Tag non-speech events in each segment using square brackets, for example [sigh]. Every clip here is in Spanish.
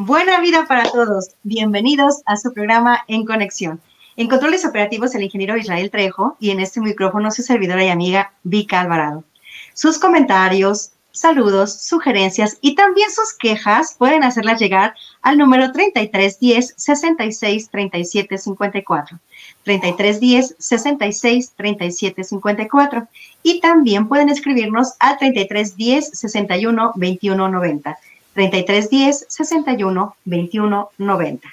Buena vida para todos. Bienvenidos a su programa En Conexión. En controles operativos, el ingeniero Israel Trejo y en este micrófono su servidora y amiga Vika Alvarado. Sus comentarios, saludos, sugerencias y también sus quejas pueden hacerlas llegar al número 3310 66 37 54. 3310 66 37 54 y también pueden escribirnos al 3310 61 21 90. 3310 61 21 90.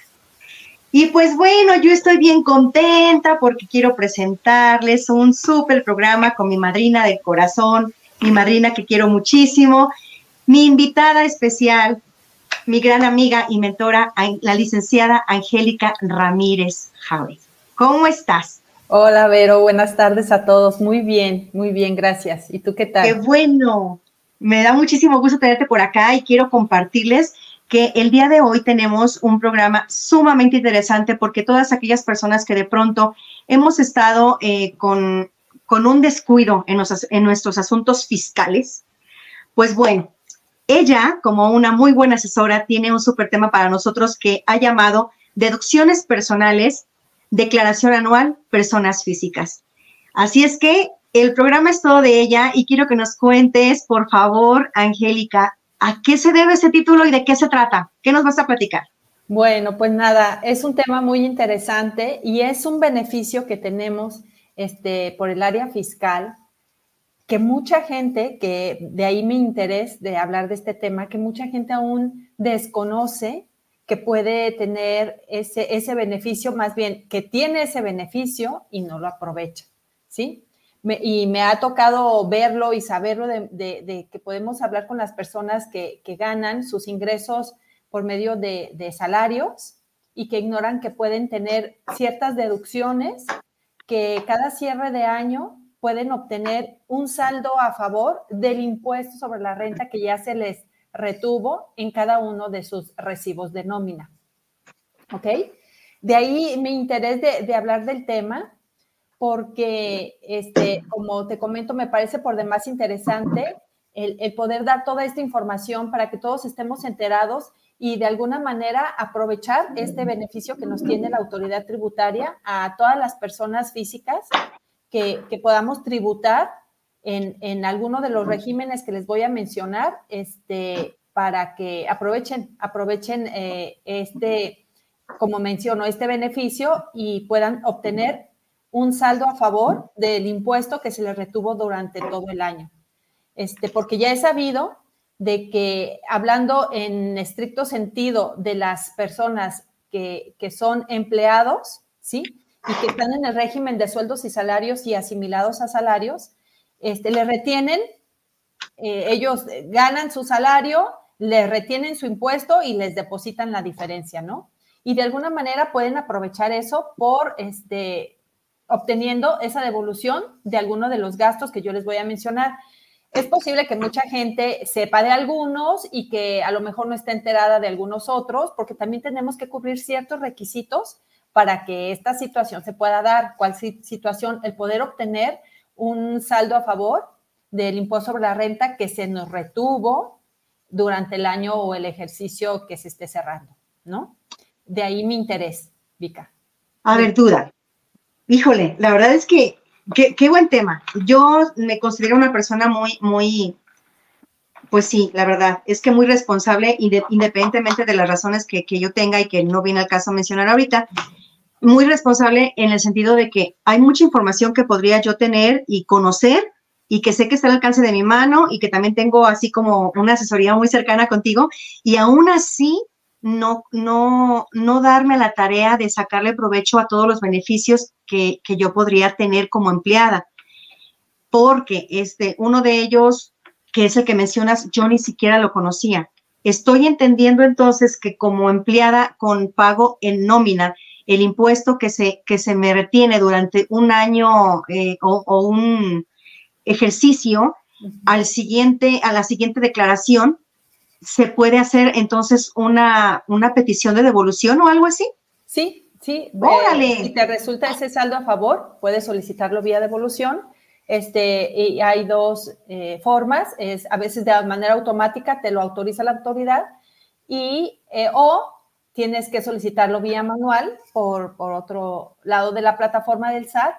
Y pues bueno, yo estoy bien contenta porque quiero presentarles un súper programa con mi madrina del corazón, mi madrina que quiero muchísimo, mi invitada especial, mi gran amiga y mentora, la licenciada Angélica Ramírez Javier. ¿Cómo estás? Hola, Vero, buenas tardes a todos. Muy bien, muy bien, gracias. ¿Y tú qué tal? Qué bueno. Me da muchísimo gusto tenerte por acá y quiero compartirles que el día de hoy tenemos un programa sumamente interesante porque todas aquellas personas que de pronto hemos estado eh, con, con, un descuido en, en nuestros asuntos fiscales, pues bueno, ella, como una muy buena asesora, tiene un súper tema para nosotros que ha llamado deducciones personales, declaración anual, personas físicas. Así es que el programa es todo de ella y quiero que nos cuentes, por favor, Angélica, ¿a qué se debe ese título y de qué se trata? ¿Qué nos vas a platicar? Bueno, pues nada, es un tema muy interesante y es un beneficio que tenemos este, por el área fiscal, que mucha gente, que de ahí mi interés de hablar de este tema, que mucha gente aún desconoce que puede tener ese, ese beneficio, más bien que tiene ese beneficio y no lo aprovecha, ¿sí? Y me ha tocado verlo y saberlo de, que podemos hablar con las personas que, ganan sus ingresos por medio de, salarios y que ignoran que pueden tener ciertas deducciones que cada cierre de año pueden obtener un saldo a favor del impuesto sobre la renta que ya se les retuvo en cada uno de sus recibos de nómina. ¿Ok? De ahí mi interés de hablar del tema porque, este, como te comento, me parece por demás interesante el, poder dar toda esta información para que todos estemos enterados y de alguna manera aprovechar este beneficio que nos tiene la autoridad tributaria a todas las personas físicas que, podamos tributar en, en, alguno de los regímenes que les voy a mencionar, este, para que aprovechen, aprovechen eh, este, como menciono, este beneficio y puedan obtener un saldo a favor del impuesto que se le retuvo durante todo el año. Este, porque ya he sabido de que hablando en estricto sentido de las personas que, son empleados, ¿sí? Y que están en el régimen de sueldos y salarios y asimilados a salarios, este, le retienen, eh, ellos ganan su salario, le retienen su impuesto y les depositan la diferencia, ¿no? Y de alguna manera pueden aprovechar eso por este, obteniendo esa devolución de alguno de los gastos que yo les voy a mencionar. Es posible que mucha gente sepa de algunos y que a lo mejor no esté enterada de algunos otros, porque también tenemos que cubrir ciertos requisitos para que esta situación se pueda dar. ¿Cuál situación? El poder obtener un saldo a favor del impuesto sobre la renta que se nos retuvo durante el año o el ejercicio que se esté cerrando, ¿no? De ahí mi interés, Vika. A. Híjole, la verdad es que qué, buen tema. Yo me considero una persona muy, muy, pues sí, la verdad, es que muy responsable, independientemente de las razones que, que, yo tenga y que no viene al caso mencionar ahorita, muy responsable en el sentido de que hay mucha información que podría yo tener y conocer y que sé que está al alcance de mi mano y que también tengo así como una asesoría muy cercana contigo y aún así no, no, no darme la tarea de sacarle provecho a todos los beneficios que, yo podría tener como empleada. Porque este, uno de ellos que es el que mencionas, yo ni siquiera lo conocía. Estoy entendiendo entonces que como empleada con pago en nómina, el impuesto que se, que se me retiene durante un año eh, o, un ejercicio, al siguiente, a la siguiente declaración, se puede hacer entonces una, una petición de devolución o algo así. Sí, sí. Órale. si te resulta ese saldo a favor, puedes solicitarlo vía devolución. Este, y hay dos eh, formas, es a veces de manera automática te lo autoriza la autoridad y eh, o tienes que solicitarlo vía manual por, por otro lado de la plataforma del SAT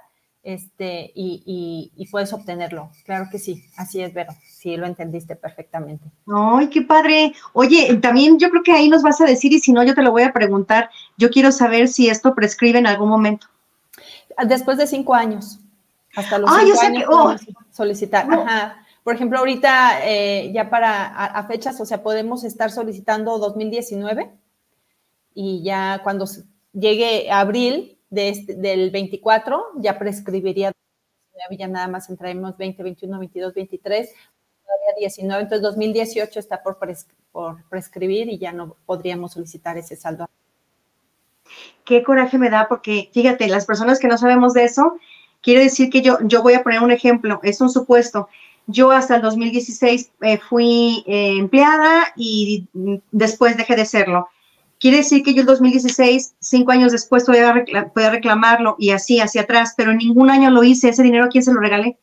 este, y, y, puedes obtenerlo. Claro que sí, así es, Vero, sí lo entendiste perfectamente. ¡Ay, qué padre! Oye, también yo creo que ahí nos vas a decir, y si no, yo te lo voy a preguntar. Yo quiero saber si esto prescribe en algún momento. Después de cinco años. Hasta los ah, cinco años que, oh. solicitar. Ajá. Por ejemplo, ahorita ya para a, fechas, o sea, podemos estar solicitando 2019 y ya cuando llegue abril de este, del 24 ya prescribiría ya nada más entraremos 20, 21, 22, 23, todavía 19, entonces 2018 está por, por prescribir y ya no podríamos solicitar ese saldo. Qué coraje me da porque, fíjate, las personas que no sabemos de eso, quiere decir que yo, yo voy a poner un ejemplo, es un supuesto. Yo hasta el 2016 eh, fui eh, empleada y después dejé de serlo. Quiere decir que yo el 2016, cinco años después, podía, reclamarlo y así, hacia atrás, pero ningún año lo hice. ¿Ese dinero a quién se lo regalé?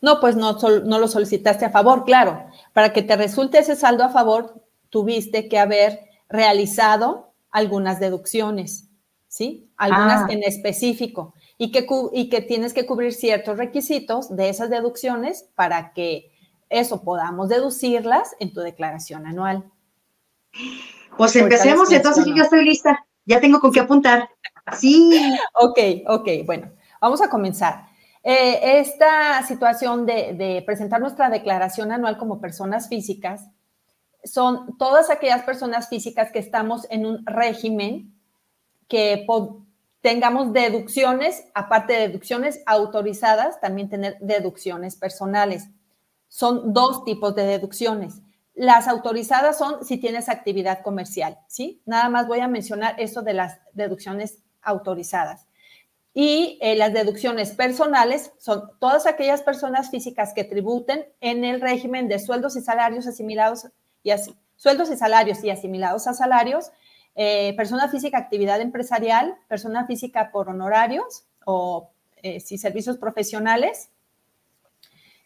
No, pues no, no lo solicitaste a favor, claro. Para que te resulte ese saldo a favor, tuviste que haber realizado algunas deducciones, ¿sí? Algunas ah. en específico. Y que, y que tienes que cubrir ciertos requisitos de esas deducciones para que eso podamos deducirlas en tu declaración anual. Pues empecemos, entonces yo ya estoy lista, ya tengo con qué apuntar. Sí. ok, ok, bueno, vamos a comenzar. Eh, esta situación de, presentar nuestra declaración anual como personas físicas son todas aquellas personas físicas que estamos en un régimen que tengamos deducciones, aparte de deducciones autorizadas, también tener deducciones personales. Son dos tipos de deducciones. Las autorizadas son si tienes actividad comercial, ¿sí? Nada más voy a mencionar eso de las deducciones autorizadas. Y eh, las deducciones personales son todas aquellas personas físicas que tributen en el régimen de sueldos y salarios asimilados y así, sueldos y salarios y asimilados a salarios, eh, persona física actividad empresarial, persona física por honorarios o eh, si servicios profesionales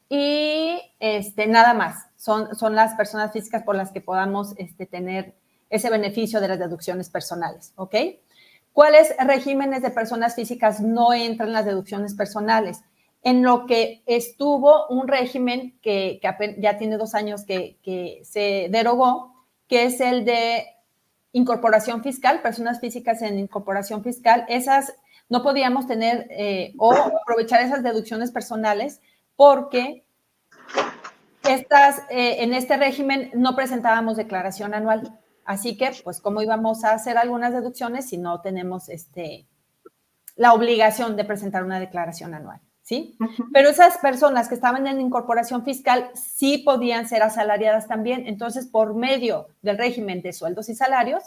y este, nada más son, las personas físicas por las que podamos este, tener ese beneficio de las deducciones personales, ¿ok? ¿Cuáles regímenes de personas físicas no entran en las deducciones personales? En lo que estuvo un régimen que, ya tiene dos años que, se derogó, que es el de incorporación fiscal, personas físicas en incorporación fiscal, esas no podíamos tener eh, o aprovechar esas deducciones personales porque estas, eh, en este régimen no presentábamos declaración anual. Así que, pues, ¿cómo íbamos a hacer algunas deducciones si no tenemos este, la obligación de presentar una declaración anual? ¿Sí? Pero esas personas que estaban en incorporación fiscal sí podían ser asalariadas también. Entonces, por medio del régimen de sueldos y salarios,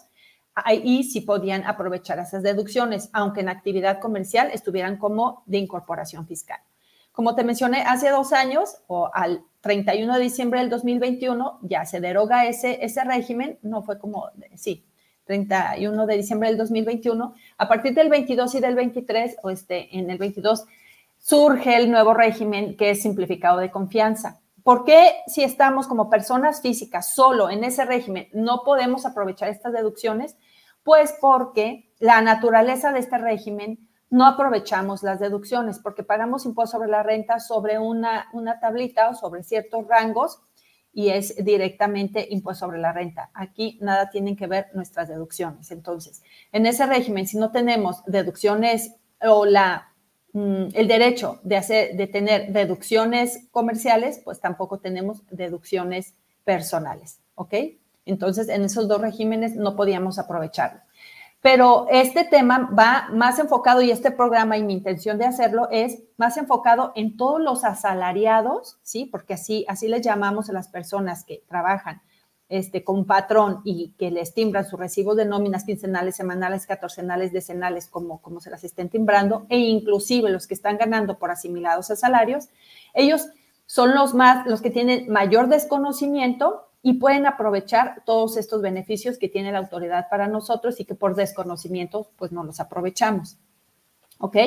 ahí sí podían aprovechar esas deducciones, aunque en actividad comercial estuvieran como de incorporación fiscal. Como te mencioné, hace dos años o al 31 de diciembre del 2021 ya se deroga ese, ese régimen, no fue como, sí, 31 de diciembre del 2021. A partir del 22 y del 23, o este, en el 22, surge el nuevo régimen que es simplificado de confianza. ¿Por qué si estamos como personas físicas solo en ese régimen no podemos aprovechar estas deducciones? Pues porque la naturaleza de este régimen no aprovechamos las deducciones porque pagamos impuesto sobre la renta sobre una, una tablita o sobre ciertos rangos y es directamente impuesto sobre la renta. Aquí nada tienen que ver nuestras deducciones. Entonces, en ese régimen, si no tenemos deducciones o la, mm, el derecho de, hacer, de tener deducciones comerciales, pues tampoco tenemos deducciones personales, ¿ok? Entonces, en esos dos regímenes no podíamos aprovecharlo. Pero este tema va más enfocado y este programa y mi intención de hacerlo es más enfocado en todos los asalariados, ¿sí? Porque así, así les llamamos a las personas que trabajan este, con patrón y que les timbran sus recibos de nóminas quincenales, semanales, catorcenales, decenales, como, como se las estén timbrando, e inclusive los que están ganando por asimilados a salarios, ellos son los más, los que tienen mayor desconocimiento y pueden aprovechar todos estos beneficios que tiene la autoridad para nosotros y que por desconocimiento pues no los aprovechamos. ¿Ok?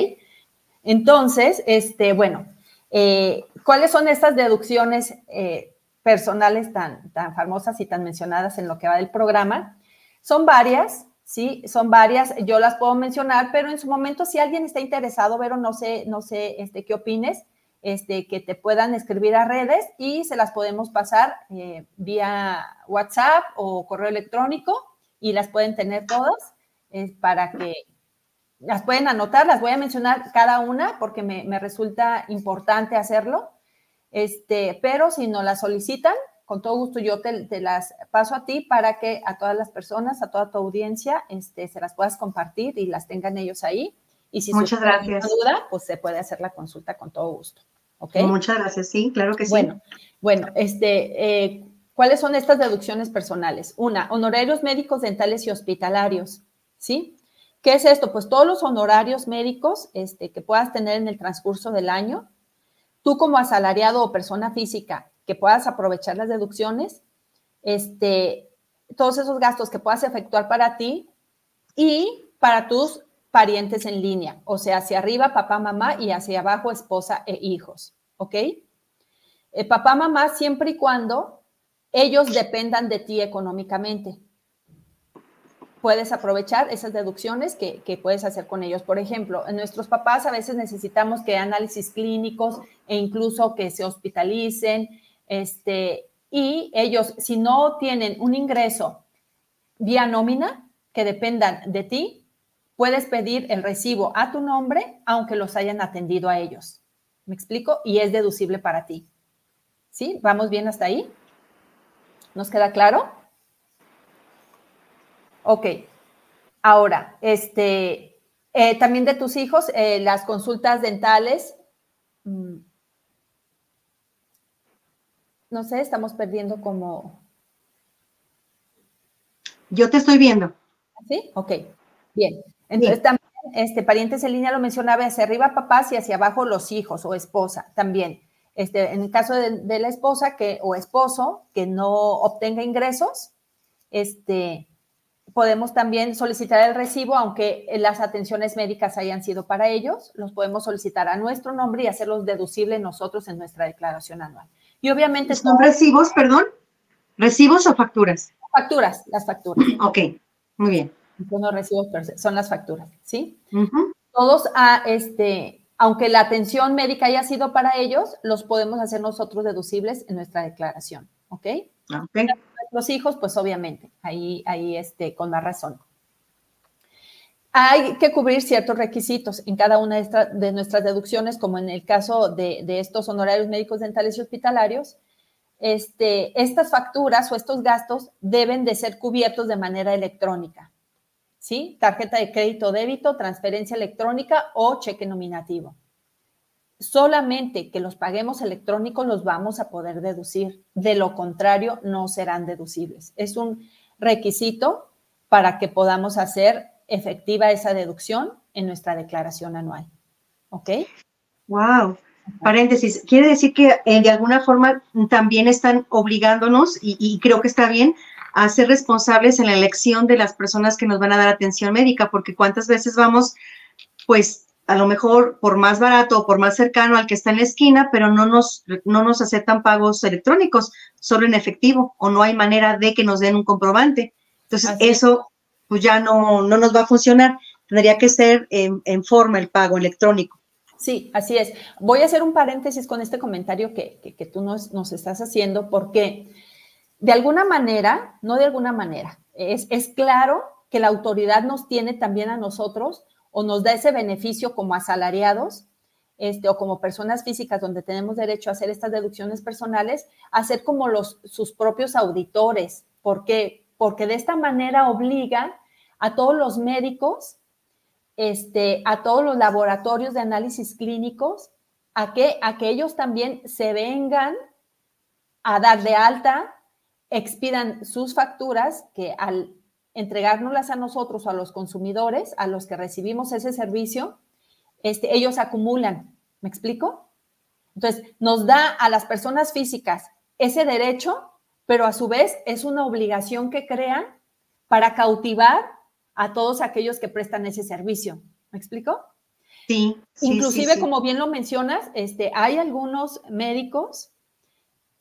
Entonces, este, bueno, eh, ¿cuáles son estas deducciones eh, personales tan, tan famosas y tan mencionadas en lo que va del programa? Son varias, ¿sí? Son varias, yo las puedo mencionar, pero en su momento si alguien está interesado, Vero, no sé, no sé este, qué opines, este, que te puedan escribir a redes y se las podemos pasar eh, vía WhatsApp o correo electrónico y las pueden tener todas eh, para que las pueden anotar, las voy a mencionar cada una porque me, resulta importante hacerlo, este, pero si no las solicitan, con todo gusto yo te, las paso a ti para que a todas las personas, a toda tu audiencia, este, se las puedas compartir y las tengan ellos ahí. Y si Muchas gracias. duda, pues se puede hacer la consulta con todo gusto. Muchas gracias, sí, claro que sí. Bueno, bueno, este, eh, ¿cuáles son estas deducciones personales? Una, honorarios médicos, dentales y hospitalarios, ¿sí? ¿Qué es esto? Pues todos los honorarios médicos este, que puedas tener en el transcurso del año, tú como asalariado o persona física que puedas aprovechar las deducciones, este, todos esos gastos que puedas efectuar para ti y para tus parientes en línea, o sea, hacia arriba papá, mamá y hacia abajo esposa e hijos, ¿ok? Eh, papá, mamá siempre y cuando ellos dependan de ti económicamente. Puedes aprovechar esas deducciones que, puedes hacer con ellos. Por ejemplo, en nuestros papás a veces necesitamos que análisis clínicos e incluso que se hospitalicen, este, y ellos, si no tienen un ingreso vía nómina que dependan de ti, puedes pedir el recibo a tu nombre, aunque los hayan atendido a ellos. ¿Me explico? Y es deducible para ti. ¿Sí? ¿Vamos bien hasta ahí? ¿Nos queda claro? Ok. Ahora, este, eh, también de tus hijos, eh, las consultas dentales. Mm, no sé, estamos perdiendo como... Yo te estoy viendo. ¿Sí? Ok. Bien. Entonces también, este, parientes en línea lo mencionaba, hacia arriba papás y hacia abajo los hijos o esposa también. Este, en el caso de, la esposa que, o esposo que no obtenga ingresos, este, podemos también solicitar el recibo, aunque las atenciones médicas hayan sido para ellos, los podemos solicitar a nuestro nombre y hacerlos deducibles nosotros en nuestra declaración anual. Y obviamente... ¿Son recibos, perdón? ¿Recibos o facturas? Facturas, las facturas. Ok, muy bien no recibos, son las facturas, ¿sí? Todos, a, ah, este, aunque la atención médica haya sido para ellos, los podemos hacer nosotros deducibles en nuestra declaración, ¿ok? okay. Los hijos, pues obviamente, ahí, ahí este, con más razón. Hay que cubrir ciertos requisitos en cada una de, nuestras deducciones, como en el caso de, estos honorarios médicos, dentales y hospitalarios. Este, estas facturas o estos gastos deben de ser cubiertos de manera electrónica. ¿Sí? Tarjeta de crédito débito, transferencia electrónica o cheque nominativo. Solamente que los paguemos electrónicos los vamos a poder deducir. De lo contrario, no serán deducibles. Es un requisito para que podamos hacer efectiva esa deducción en nuestra declaración anual. ¿Ok? Wow. Paréntesis, quiere decir que eh, de alguna forma también están obligándonos, y, creo que está bien, a ser responsables en la elección de las personas que nos van a dar atención médica, porque cuántas veces vamos, pues a lo mejor por más barato o por más cercano al que está en la esquina, pero no nos, no nos aceptan pagos electrónicos, solo en efectivo, o no hay manera de que nos den un comprobante. Entonces, eso pues ya no, no nos va a funcionar. Tendría que ser en, forma el pago electrónico. Sí, así es. Voy a hacer un paréntesis con este comentario que, que, tú nos, nos, estás haciendo, porque de alguna manera, no de alguna manera, es, es claro que la autoridad nos tiene también a nosotros o nos da ese beneficio como asalariados este, o como personas físicas donde tenemos derecho a hacer estas deducciones personales, a ser como los, sus propios auditores. ¿Por qué? Porque de esta manera obliga a todos los médicos, este, a todos los laboratorios de análisis clínicos, a que, a que ellos también se vengan a dar de alta, expidan sus facturas, que al entregárnoslas a nosotros, a los consumidores, a los que recibimos ese servicio, este, ellos acumulan. ¿Me explico? Entonces, nos da a las personas físicas ese derecho, pero a su vez es una obligación que crean para cautivar a todos aquellos que prestan ese servicio. ¿Me explico? Sí. Inclusive, como bien lo mencionas, este, hay algunos médicos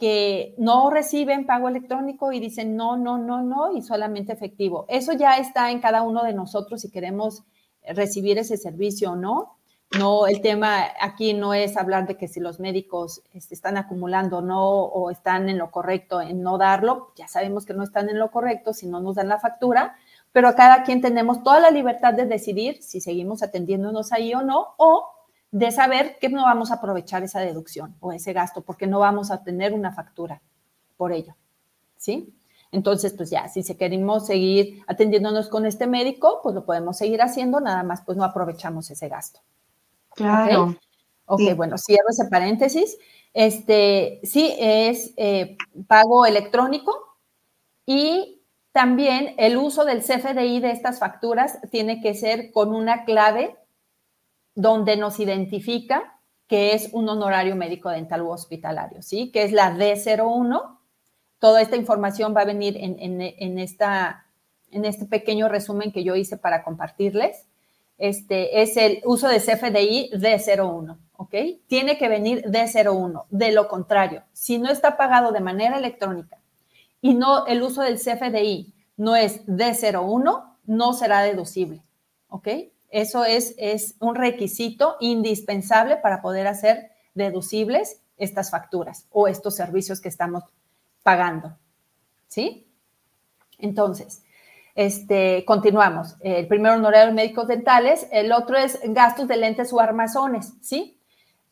que no reciben pago electrónico y dicen no, no, no, no y solamente efectivo. Eso ya está en cada uno de nosotros si queremos recibir ese servicio o no. No, el tema aquí no es hablar de que si los médicos este, están acumulando o no o están en lo correcto en no darlo. Ya sabemos que no están en lo correcto si no nos dan la factura, pero cada quien tenemos toda la libertad de decidir si seguimos atendiéndonos ahí o no, o de saber que no vamos a aprovechar esa deducción o ese gasto porque no vamos a tener una factura por ello. ¿Sí? Entonces, pues ya, si se queremos seguir atendiéndonos con este médico, pues lo podemos seguir haciendo, nada más pues no aprovechamos ese gasto. Claro. Ok, bueno, cierro ese paréntesis. Este, sí, es eh, pago electrónico y también el uso del CFDI de estas facturas tiene que ser con una clave donde nos identifica que es un honorario médico dental u hospitalario, ¿sí? Que es la D01. Toda esta información va a venir en, esta, en este pequeño resumen que yo hice para compartirles. Este es el uso de CFDI D01, ¿ok? Tiene que venir D01. De lo contrario, si no está pagado de manera electrónica y no el uso del CFDI no es D01, no será deducible. ¿Ok? Eso es, es un requisito indispensable para poder hacer deducibles estas facturas o estos servicios que estamos pagando. ¿Sí? Entonces, este, continuamos. El primero, honorario médicos dentales. El otro es gastos de lentes o armazones. ¿Sí?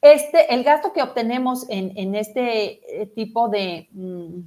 Este, el gasto que obtenemos en, este eh, tipo de, mm,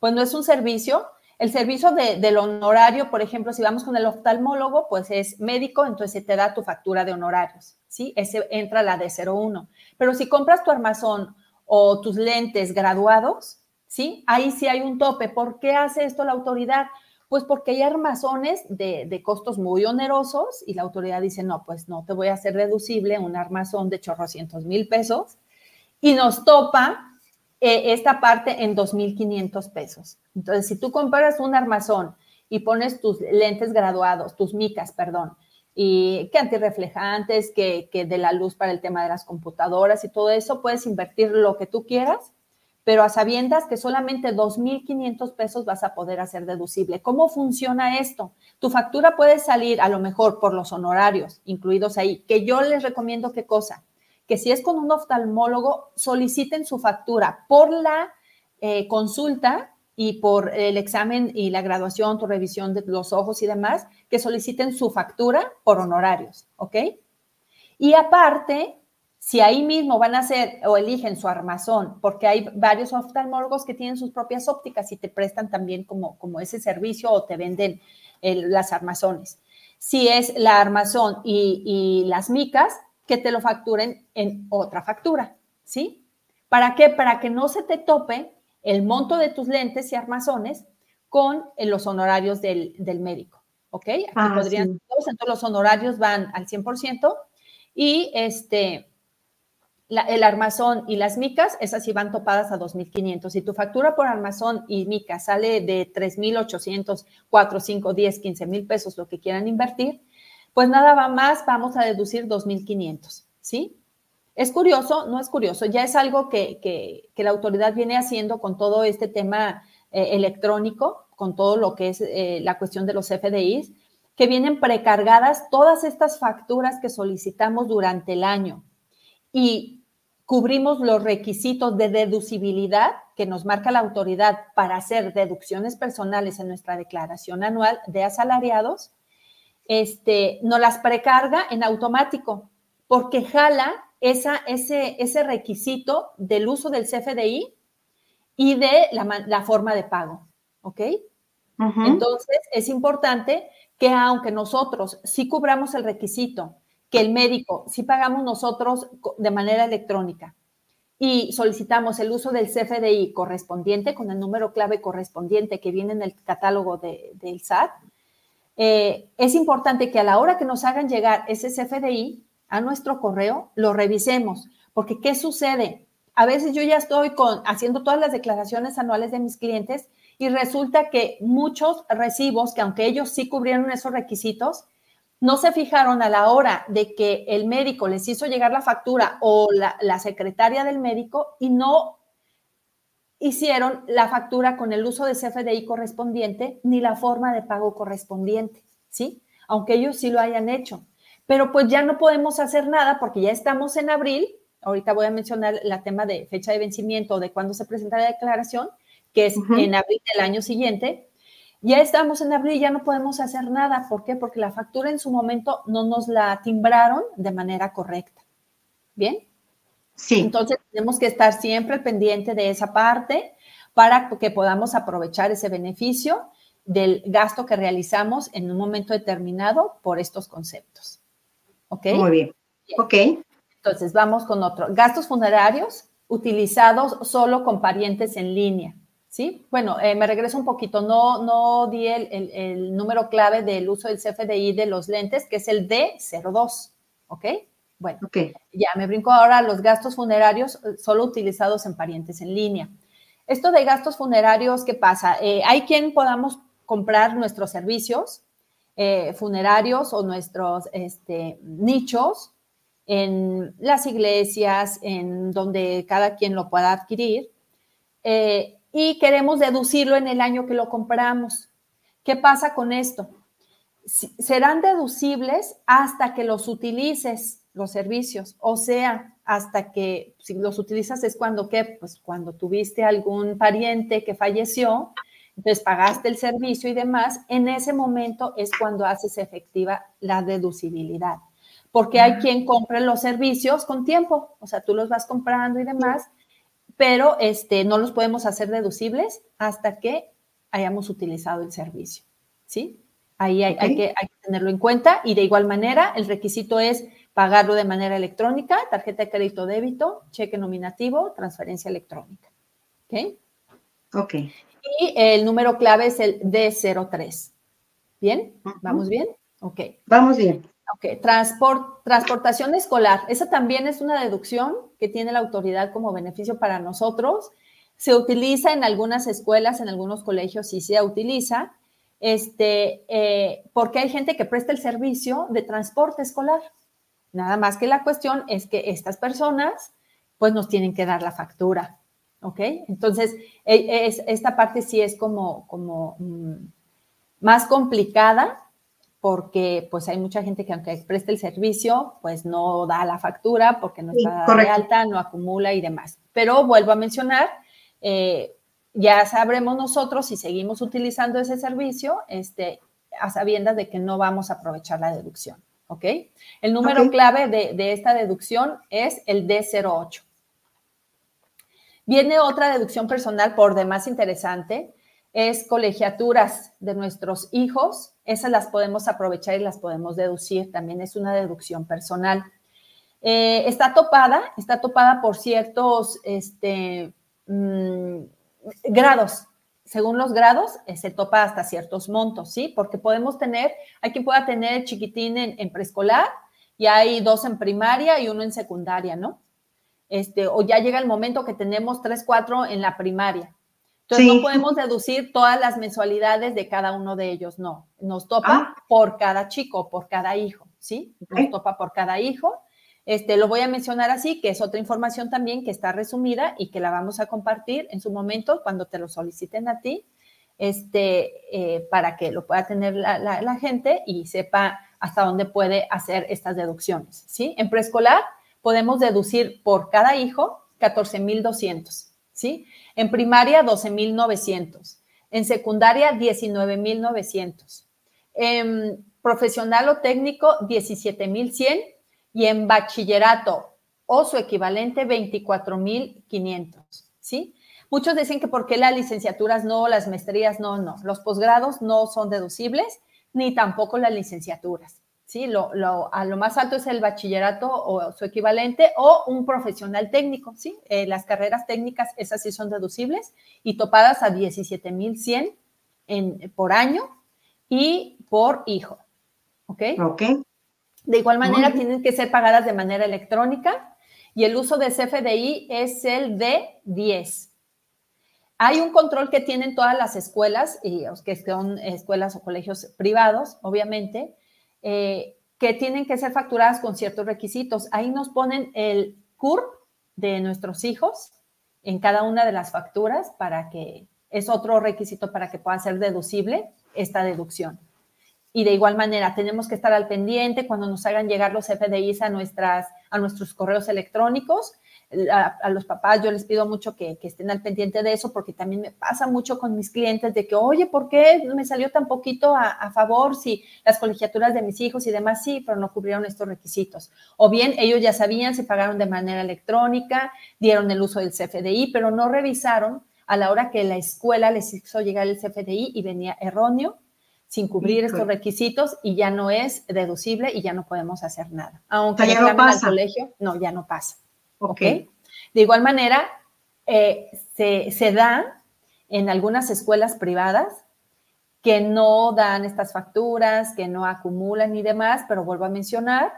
pues no es un servicio. El servicio del honorario, por ejemplo, si vamos con el oftalmólogo, pues es médico, entonces te da tu factura de honorarios, ¿sí? Ese entra la de 01. Pero si compras tu armazón o tus lentes graduados, ¿sí? Ahí sí hay un tope. ¿Por qué hace esto la autoridad? Pues porque hay armazones de, de, costos muy onerosos y la autoridad dice, no, pues no te voy a hacer deducible un armazón de chorrocientos mil pesos y nos topa eh, esta parte en 2.500 pesos. Entonces, si tú comparas un armazón y pones tus lentes graduados, tus micas, perdón, y que antirreflejantes, que, que de la luz para el tema de las computadoras y todo eso, puedes invertir lo que tú quieras, pero a sabiendas que solamente 2.500 pesos vas a poder hacer deducible. ¿Cómo funciona esto? Tu factura puede salir a lo mejor por los honorarios incluidos ahí, que yo les recomiendo qué cosa, que si es con un oftalmólogo, soliciten su factura por la eh, consulta y por el examen y la graduación, tu revisión de los ojos y demás, que soliciten su factura por honorarios, ¿ok? Y aparte, si ahí mismo van a hacer o eligen su armazón, porque hay varios oftalmólogos que tienen sus propias ópticas y te prestan también como, como ese servicio o te venden las armazones. Si es la armazón y, y las micas, que te lo facturen en otra factura, ¿sí? ¿Para qué? Para que no se te tope el monto de tus lentes y armazones con eh, los honorarios del, médico, ¿ok? Aquí ah, podrían, todos, entonces los honorarios van al 100% y este, el armazón y las micas, esas sí van topadas a 2.500. Si tu factura por armazón y mica sale de 3.800, 4, 5, 10, 15 mil pesos, lo que quieran invertir, pues nada más, vamos a deducir 2.500, ¿sí? Es curioso, no es curioso, ya es algo que, la autoridad viene haciendo con todo este tema eh, electrónico, con todo lo que es eh, la cuestión de los FDIs, que vienen precargadas todas estas facturas que solicitamos durante el año y cubrimos los requisitos de deducibilidad que nos marca la autoridad para hacer deducciones personales en nuestra declaración anual de asalariados este, no las precarga en automático porque jala esa, ese, ese requisito del uso del CFDI y de la, forma de pago, ¿ok? Entonces, es importante que aunque nosotros sí cubramos el requisito, que el médico sí pagamos nosotros de manera electrónica y solicitamos el uso del CFDI correspondiente con el número clave correspondiente que viene en el catálogo del SAT, eh, es importante que a la hora que nos hagan llegar ese CFDI a nuestro correo, lo revisemos, porque ¿qué sucede? A veces yo ya estoy con, haciendo todas las declaraciones anuales de mis clientes y resulta que muchos recibos, que aunque ellos sí cubrieron esos requisitos, no se fijaron a la hora de que el médico les hizo llegar la factura o la, la secretaria del médico y no hicieron la factura con el uso de CFDI correspondiente ni la forma de pago correspondiente, ¿sí? Aunque ellos sí lo hayan hecho. Pero pues ya no podemos hacer nada porque ya estamos en abril. Ahorita voy a mencionar el tema de fecha de vencimiento o de cuándo se presenta la declaración, que es en abril del año siguiente. Ya estamos en abril ya no podemos hacer nada. ¿Por qué? Porque la factura en su momento no nos la timbraron de manera correcta. ¿Bien? Sí. Entonces tenemos que estar siempre pendiente de esa parte para que podamos aprovechar ese beneficio del gasto que realizamos en un momento determinado por estos conceptos. ¿Ok? Muy bien. Ok. Entonces vamos con otro. Gastos funerarios utilizados solo con parientes en línea. ¿Sí? Bueno, eh, me regreso un poquito. No, no di el, el número clave del uso del CFDI de los lentes, que es el D02. ¿Ok? Bueno, ya me brinco ahora a los gastos funerarios eh, solo utilizados en parientes en línea. Esto de gastos funerarios, ¿qué pasa? Eh, hay quien podamos comprar nuestros servicios eh, funerarios o nuestros este, nichos en las iglesias, en donde cada quien lo pueda adquirir, y queremos deducirlo en el año que lo compramos. ¿Qué pasa con esto? serán deducibles hasta que los utilices los servicios, o sea, hasta que si los utilizas es cuando qué, pues cuando tuviste algún pariente que falleció, entonces pagaste el servicio y demás, en ese momento es cuando haces efectiva la deducibilidad, porque hay quien compra los servicios con tiempo, o sea, tú los vas comprando y demás, pero este, no los podemos hacer deducibles hasta que hayamos utilizado el servicio, ¿sí? Ahí hay, hay, que, hay que tenerlo en cuenta y de igual manera el requisito es pagarlo de manera electrónica, tarjeta de crédito débito, cheque nominativo, transferencia electrónica. ¿Ok? Ok. Y el número clave es el D03. ¿Bien? ¿Vamos bien? Ok. Vamos bien. Ok, Transport, transportación escolar. Esa también es una deducción que tiene la autoridad como beneficio para nosotros. Se utiliza en algunas escuelas, en algunos colegios y se utiliza, este, eh, porque hay gente que presta el servicio de transporte escolar. Nada más que la cuestión es que estas personas pues nos tienen que dar la factura, ¿ok? Entonces, e, es, esta parte sí es como, como mm, más complicada porque pues hay mucha gente que aunque preste el servicio, pues no da la factura porque no está de alta, no acumula y demás. Pero vuelvo a mencionar, eh, ya sabremos nosotros si seguimos utilizando ese servicio, este, a sabiendas de que no vamos a aprovechar la deducción. ¿Ok? El número clave de, esta deducción es el D08. Viene otra deducción personal por demás interesante, es colegiaturas de nuestros hijos. Esas las podemos aprovechar y las podemos deducir. También es una deducción personal. Eh, está topada, está topada por ciertos este, mm, grados según los grados, eh, se topa hasta ciertos montos, ¿sí? Porque podemos tener, hay quien pueda tener chiquitín en, preescolar y hay dos en primaria y uno en secundaria, ¿no? Este, o ya llega el momento que tenemos tres, cuatro en la primaria. Entonces no podemos deducir todas las mensualidades de cada uno de ellos, no. Nos topa ah. por cada chico, por cada hijo, ¿sí? Nos topa por cada hijo este, lo voy a mencionar así, que es otra información también que está resumida y que la vamos a compartir en su momento cuando te lo soliciten a ti, este, eh, para que lo pueda tener la, gente y sepa hasta dónde puede hacer estas deducciones. ¿sí? En preescolar podemos deducir por cada hijo 14,200. ¿sí? En primaria 12,900. En secundaria 19,900. En profesional o técnico 17,100 y en bachillerato o su equivalente 24.500, ¿sí? Muchos dicen que por qué las licenciaturas no, las maestrías no, no. Los posgrados no son deducibles, ni tampoco las licenciaturas. ¿sí? Lo, a lo más alto es el bachillerato o su equivalente o un profesional técnico, ¿sí? Eh, las carreras técnicas, esas sí son deducibles y topadas a 17,100 por año y por hijo, ¿ok? Ok. De igual manera, tienen que ser pagadas de manera electrónica y el uso de CFDI es el de 10. Hay un control que tienen todas las escuelas, y que son escuelas o colegios privados, obviamente, eh, que tienen que ser facturadas con ciertos requisitos. Ahí nos ponen el CURP de nuestros hijos en cada una de las facturas para que es otro requisito para que pueda ser deducible esta deducción. Y de igual manera, tenemos que estar al pendiente cuando nos hagan llegar los FDIs a, nuestras, a nuestros correos electrónicos a, los papás yo les pido mucho que, estén al pendiente de eso porque también me pasa mucho con mis clientes de que, oye, ¿por qué me salió tan poquito a, favor si las colegiaturas de mis hijos y demás sí, pero no cubrieron estos requisitos? O bien ellos ya sabían, se pagaron de manera electrónica, dieron el uso del CFDI, pero no revisaron a la hora que la escuela les hizo llegar el CFDI y venía erróneo sin cubrir estos requisitos y ya no es deducible y ya no podemos hacer nada. Aunque ya no pasa. al colegio, no, ya no pasa. ¿ok? De igual manera, eh, se, da en algunas escuelas privadas que no dan estas facturas, que no acumulan y demás, pero vuelvo a mencionar,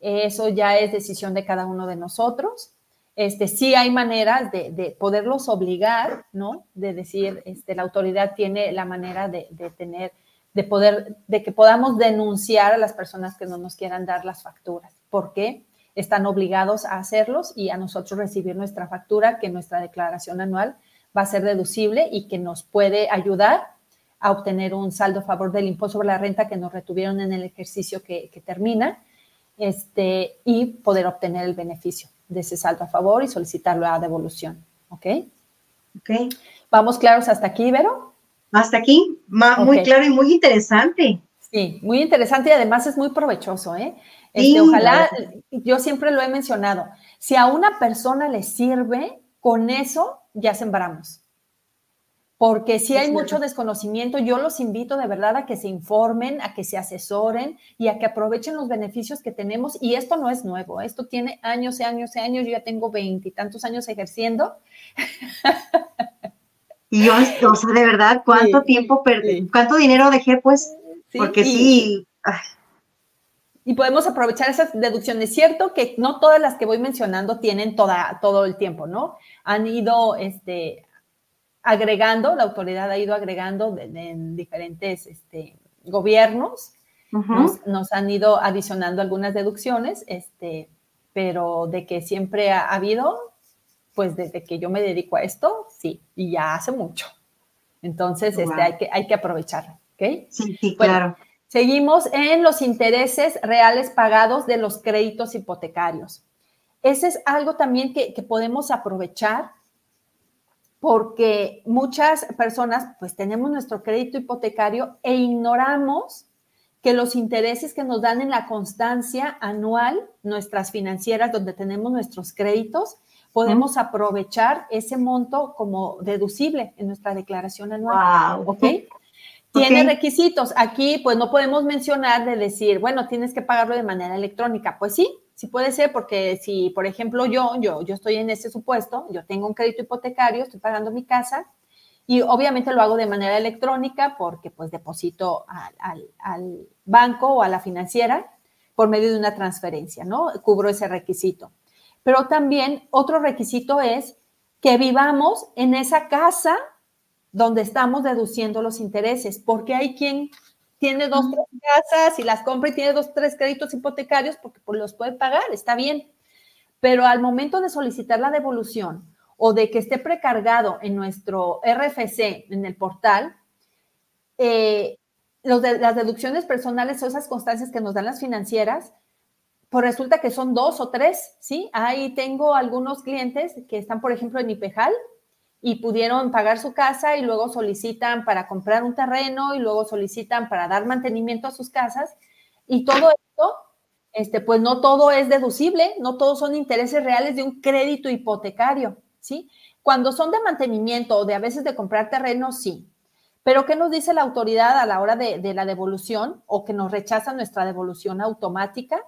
eso ya es decisión de cada uno de nosotros. Este, sí hay maneras de, poderlos obligar, ¿no? De decir, este, la autoridad tiene la manera de, de, tener, de poder, de que podamos denunciar a las personas que no nos quieran dar las facturas. ¿Por qué? están obligados a hacerlos y a nosotros recibir nuestra factura, que nuestra declaración anual va a ser deducible y que nos puede ayudar a obtener un saldo a favor del impuesto sobre la renta que nos retuvieron en el ejercicio que, termina este, y poder obtener el beneficio de ese saldo a favor y solicitarlo a devolución. ¿Ok? Ok. ¿Vamos claros hasta aquí, Vero? Hasta aquí, muy claro y muy interesante. Sí, muy interesante y además es muy provechoso, ¿eh? Este, ojalá, yo siempre lo he mencionado, si a una persona le sirve, con eso ya sembramos. Porque si hay mucho desconocimiento, yo los invito de verdad a que se informen, a que se asesoren y a que aprovechen los beneficios que tenemos. Y esto no es nuevo, esto tiene años y años y años. Yo ya tengo veintitantos años ejerciendo. [laughs] Y yo, o sea, de verdad, ¿cuánto tiempo perdí? ¿Cuánto dinero dejé? Pues, porque sí, y podemos aprovechar esas deducciones. Cierto que no todas las que voy mencionando tienen toda, todo el tiempo, ¿no? Han ido este, agregando, la autoridad ha ido agregando en diferentes este, gobiernos, nos, han ido adicionando algunas deducciones, este, pero de que siempre ha, habido, pues desde que yo me dedico a esto, sí, y ya hace mucho. Entonces, este, hay, que, hay que aprovecharlo, ¿ok? Sí, sí, claro. Seguimos en los intereses reales pagados de los créditos hipotecarios. Ese es algo también que, podemos aprovechar porque muchas personas pues tenemos nuestro crédito hipotecario e ignoramos que los intereses que nos dan en la constancia anual, nuestras financieras donde tenemos nuestros créditos, podemos aprovechar ese monto como deducible en nuestra declaración anual. Wow. ¿Ok? Tiene requisitos. Aquí, pues no podemos mencionar de decir, bueno, tienes que pagarlo de manera electrónica. Pues sí, sí puede ser, porque si, por ejemplo, yo, yo, yo estoy en ese supuesto, yo tengo un crédito hipotecario, estoy pagando mi casa y obviamente lo hago de manera electrónica porque pues deposito al, al banco o a la financiera por medio de una transferencia, ¿no? Cubro ese requisito. Pero también otro requisito es que vivamos en esa casa donde estamos deduciendo los intereses, porque hay quien tiene dos, tres casas y las compra y tiene dos, tres créditos hipotecarios porque pues, los puede pagar, está bien. Pero al momento de solicitar la devolución o de que esté precargado en nuestro RFC, en el portal, eh, los de, las deducciones personales o esas constancias que nos dan las financieras, pues resulta que son dos o tres, ¿sí? Ahí tengo algunos clientes que están, por ejemplo, en IPEJAL, y pudieron pagar su casa y luego solicitan para comprar un terreno y luego solicitan para dar mantenimiento a sus casas. Y todo esto, este, pues no todo es deducible, no todos son intereses reales de un crédito hipotecario, ¿sí? Cuando son de mantenimiento o de a veces de comprar terreno, sí. Pero ¿qué nos dice la autoridad a la hora de, de la devolución o que nos rechaza nuestra devolución automática?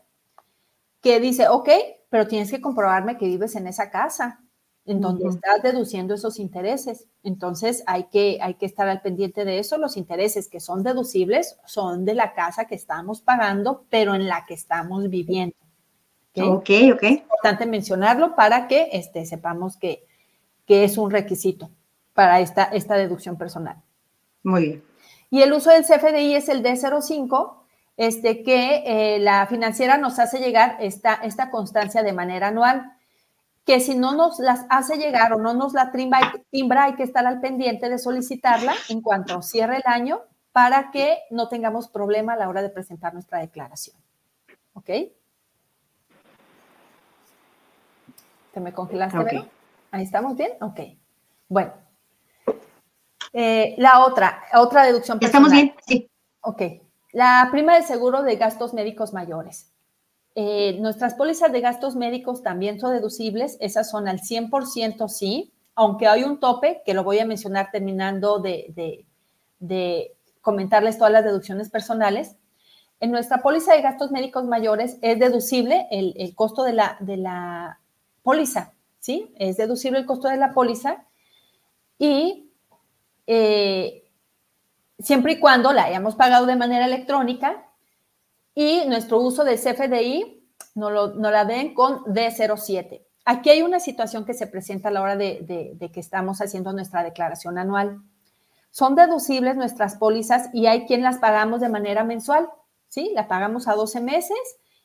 Que dice, ok, pero tienes que comprobarme que vives en esa casa en donde estás deduciendo esos intereses. Entonces hay que, hay que estar al pendiente de eso. Los intereses que son deducibles son de la casa que estamos pagando, pero en la que estamos viviendo. Ok, ok. Es importante mencionarlo para que este, sepamos que, que es un requisito para esta, esta deducción personal. Muy bien. Y el uso del CFDI es el D05, este, que eh, la financiera nos hace llegar esta, esta constancia de manera anual que si no nos las hace llegar o no nos la timbra, hay que estar al pendiente de solicitarla en cuanto cierre el año para que no tengamos problema a la hora de presentar nuestra declaración. ¿Ok? ¿Te me congelaste? Okay. Ahí estamos bien. Ok. Bueno. Eh, la otra, otra deducción personal. ¿Estamos bien? Sí. Ok. La prima de seguro de gastos médicos mayores. Eh, nuestras pólizas de gastos médicos también son deducibles, esas son al 100% sí, aunque hay un tope que lo voy a mencionar terminando de, comentarles todas las deducciones personales. En nuestra póliza de gastos médicos mayores es deducible el, costo de la, de la póliza, ¿sí? Es deducible el costo de la póliza y eh, siempre y cuando la hayamos pagado de manera electrónica y nuestro uso de CFDI nos, lo, la den con D07. Aquí hay una situación que se presenta a la hora de, que estamos haciendo nuestra declaración anual. Son deducibles nuestras pólizas y hay quien las pagamos de manera mensual, ¿sí? La pagamos a 12 meses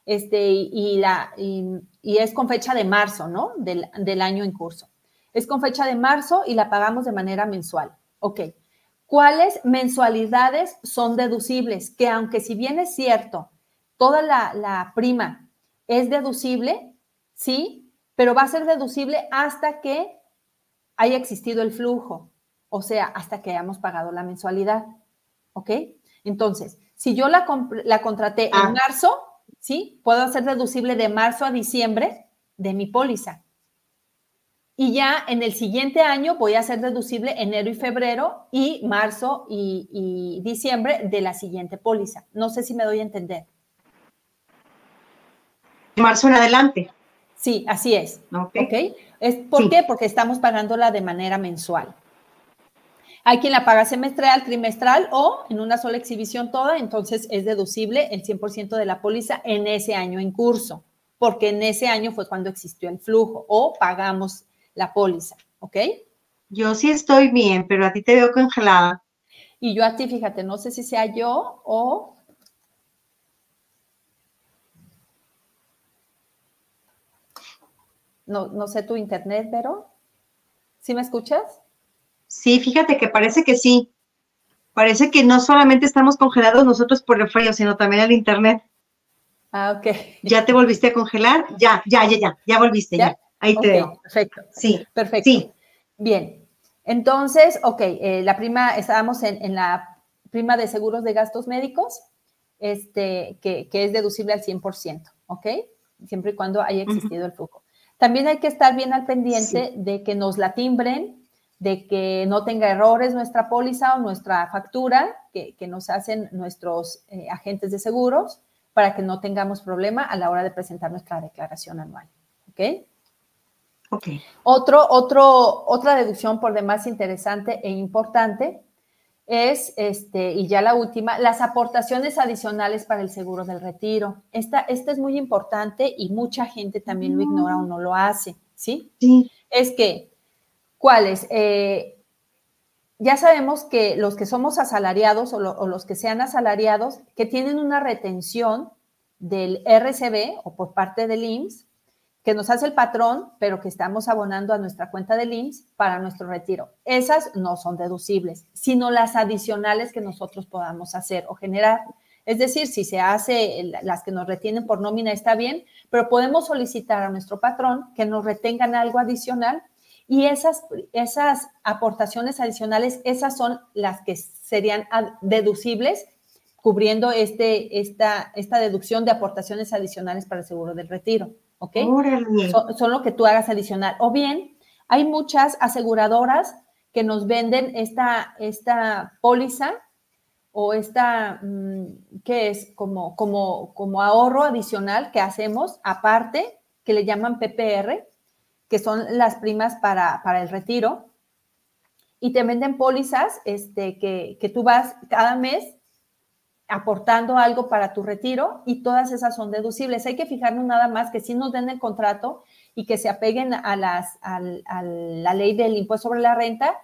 este, y, la, y, es con fecha de marzo, ¿no? Del, del, año en curso. Es con fecha de marzo y la pagamos de manera mensual. Ok. ¿Cuáles mensualidades son deducibles? Que aunque si bien es cierto, toda la, prima es deducible, sí, pero va a ser deducible hasta que haya existido el flujo, o sea, hasta que hayamos pagado la mensualidad. ¿Ok? Entonces, si yo la, la contraté en ah. marzo, ¿sí? Puedo hacer deducible de marzo a diciembre de mi póliza. Y ya en el siguiente año voy a hacer deducible enero y febrero y marzo y, y diciembre de la siguiente póliza. No sé si me doy a entender marzo en adelante. Sí, así es. Ok. ¿Es, ¿Por qué? Porque estamos pagándola de manera mensual. Hay quien la paga semestral, trimestral o en una sola exhibición toda, entonces es deducible el 100% de la póliza en ese año en curso, porque en ese año fue cuando existió el flujo o pagamos la póliza, ¿ok? Yo sí estoy bien, pero a ti te veo congelada. Y yo a ti, fíjate, no sé si sea yo o No, sé tu internet, pero ¿sí me escuchas? Sí, fíjate que parece que sí. Parece que no solamente estamos congelados nosotros por el frío, sino también el internet. Ah, ok. ¿Ya te volviste a congelar? Ya, ya, ya, ya, ya volviste, ya. Ahí te veo. Perfecto. Sí. Perfecto. Sí. Bien. Entonces, ok, eh, la prima, estábamos en, la prima de seguros de gastos médicos, este, que, que es deducible al 100%, ¿ok? Siempre y cuando haya existido el flujo. También hay que estar bien al pendiente de que nos la timbren, de que no tenga errores nuestra póliza o nuestra factura que, nos hacen nuestros eh, agentes de seguros para que no tengamos problema a la hora de presentar nuestra declaración anual. ¿Ok? Ok. Otro, otro, otra deducción por demás interesante e importante es, este, y ya la última, las aportaciones adicionales para el seguro del retiro. Esta, esta es muy importante y mucha gente también lo ignora o no lo hace, ¿sí? Sí. Es que, ¿cuáles? Eh, ya sabemos que los que somos asalariados o, o, los que sean asalariados, que tienen una retención del RCB o por parte del IMSS, que nos hace el patrón, pero que estamos abonando a nuestra cuenta de IMSS para nuestro retiro. Esas no son deducibles, sino las adicionales que nosotros podamos hacer o generar. Es decir, si se hace las que nos retienen por nómina está bien, pero podemos solicitar a nuestro patrón que nos retengan algo adicional y esas, esas aportaciones adicionales, esas son las que serían deducibles cubriendo este, esta, esta deducción de aportaciones adicionales para el seguro del retiro. ¿Ok? Son, lo que tú hagas adicional. O bien, Hay muchas aseguradoras que nos venden esta, esta póliza o esta, mm, ¿qué es? Como, como, como ahorro adicional que hacemos aparte, que le llaman PPR, que son las primas para, para el retiro. Y te venden pólizas este, que, que tú vas cada mes aportando algo para tu retiro y todas esas son deducibles. Hay que fijarnos nada más que si nos den el contrato y que se apeguen a, las, a, la ley del impuesto sobre la renta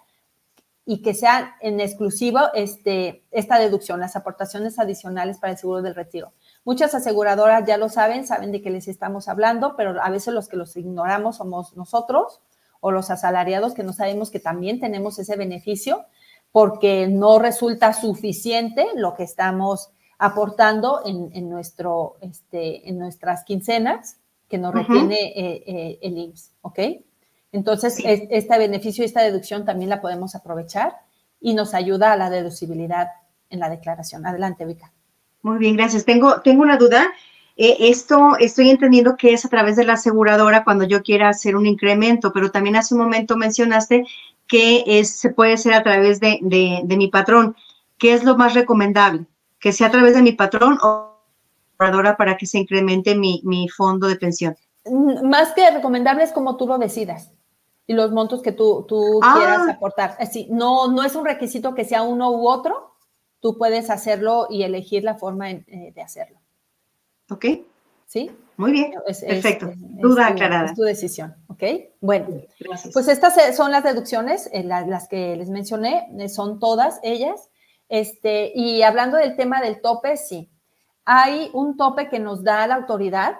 y que sea en exclusivo este, esta deducción, las aportaciones adicionales para el seguro del retiro. Muchas aseguradoras ya lo saben, saben de qué les estamos hablando, pero a veces los que los ignoramos somos nosotros o los asalariados que no sabemos que también tenemos ese beneficio porque no resulta suficiente lo que estamos aportando en, nuestro, este, en nuestras quincenas que nos retiene eh, eh, el IMSS, ¿ok? Entonces, este beneficio y esta deducción también la podemos aprovechar y nos ayuda a la deducibilidad en la declaración. Adelante, Vika. Muy bien, gracias. Tengo, tengo una duda. Eh, esto estoy entendiendo que es a través de la aseguradora cuando yo quiera hacer un incremento, pero también hace un momento mencionaste que es, se puede hacer a través de, mi patrón. ¿Qué es lo más recomendable? ¿Que sea a través de mi patrón o para que se incremente mi, fondo de pensión? Mm, más que recomendable es como tú lo decidas y los montos que tú, tú ah. quieras aportar. Así, no, no es un requisito que sea uno u otro, tú puedes hacerlo y elegir la forma eh, de hacerlo. Ok. ¿Sí? Muy bien, perfecto. Duda aclarada. Es tu decisión, ¿ok? Bueno, pues estas son las deducciones, eh, las, que les mencioné, eh, son todas ellas. Este, y hablando del tema del tope, sí, hay un tope que nos da la autoridad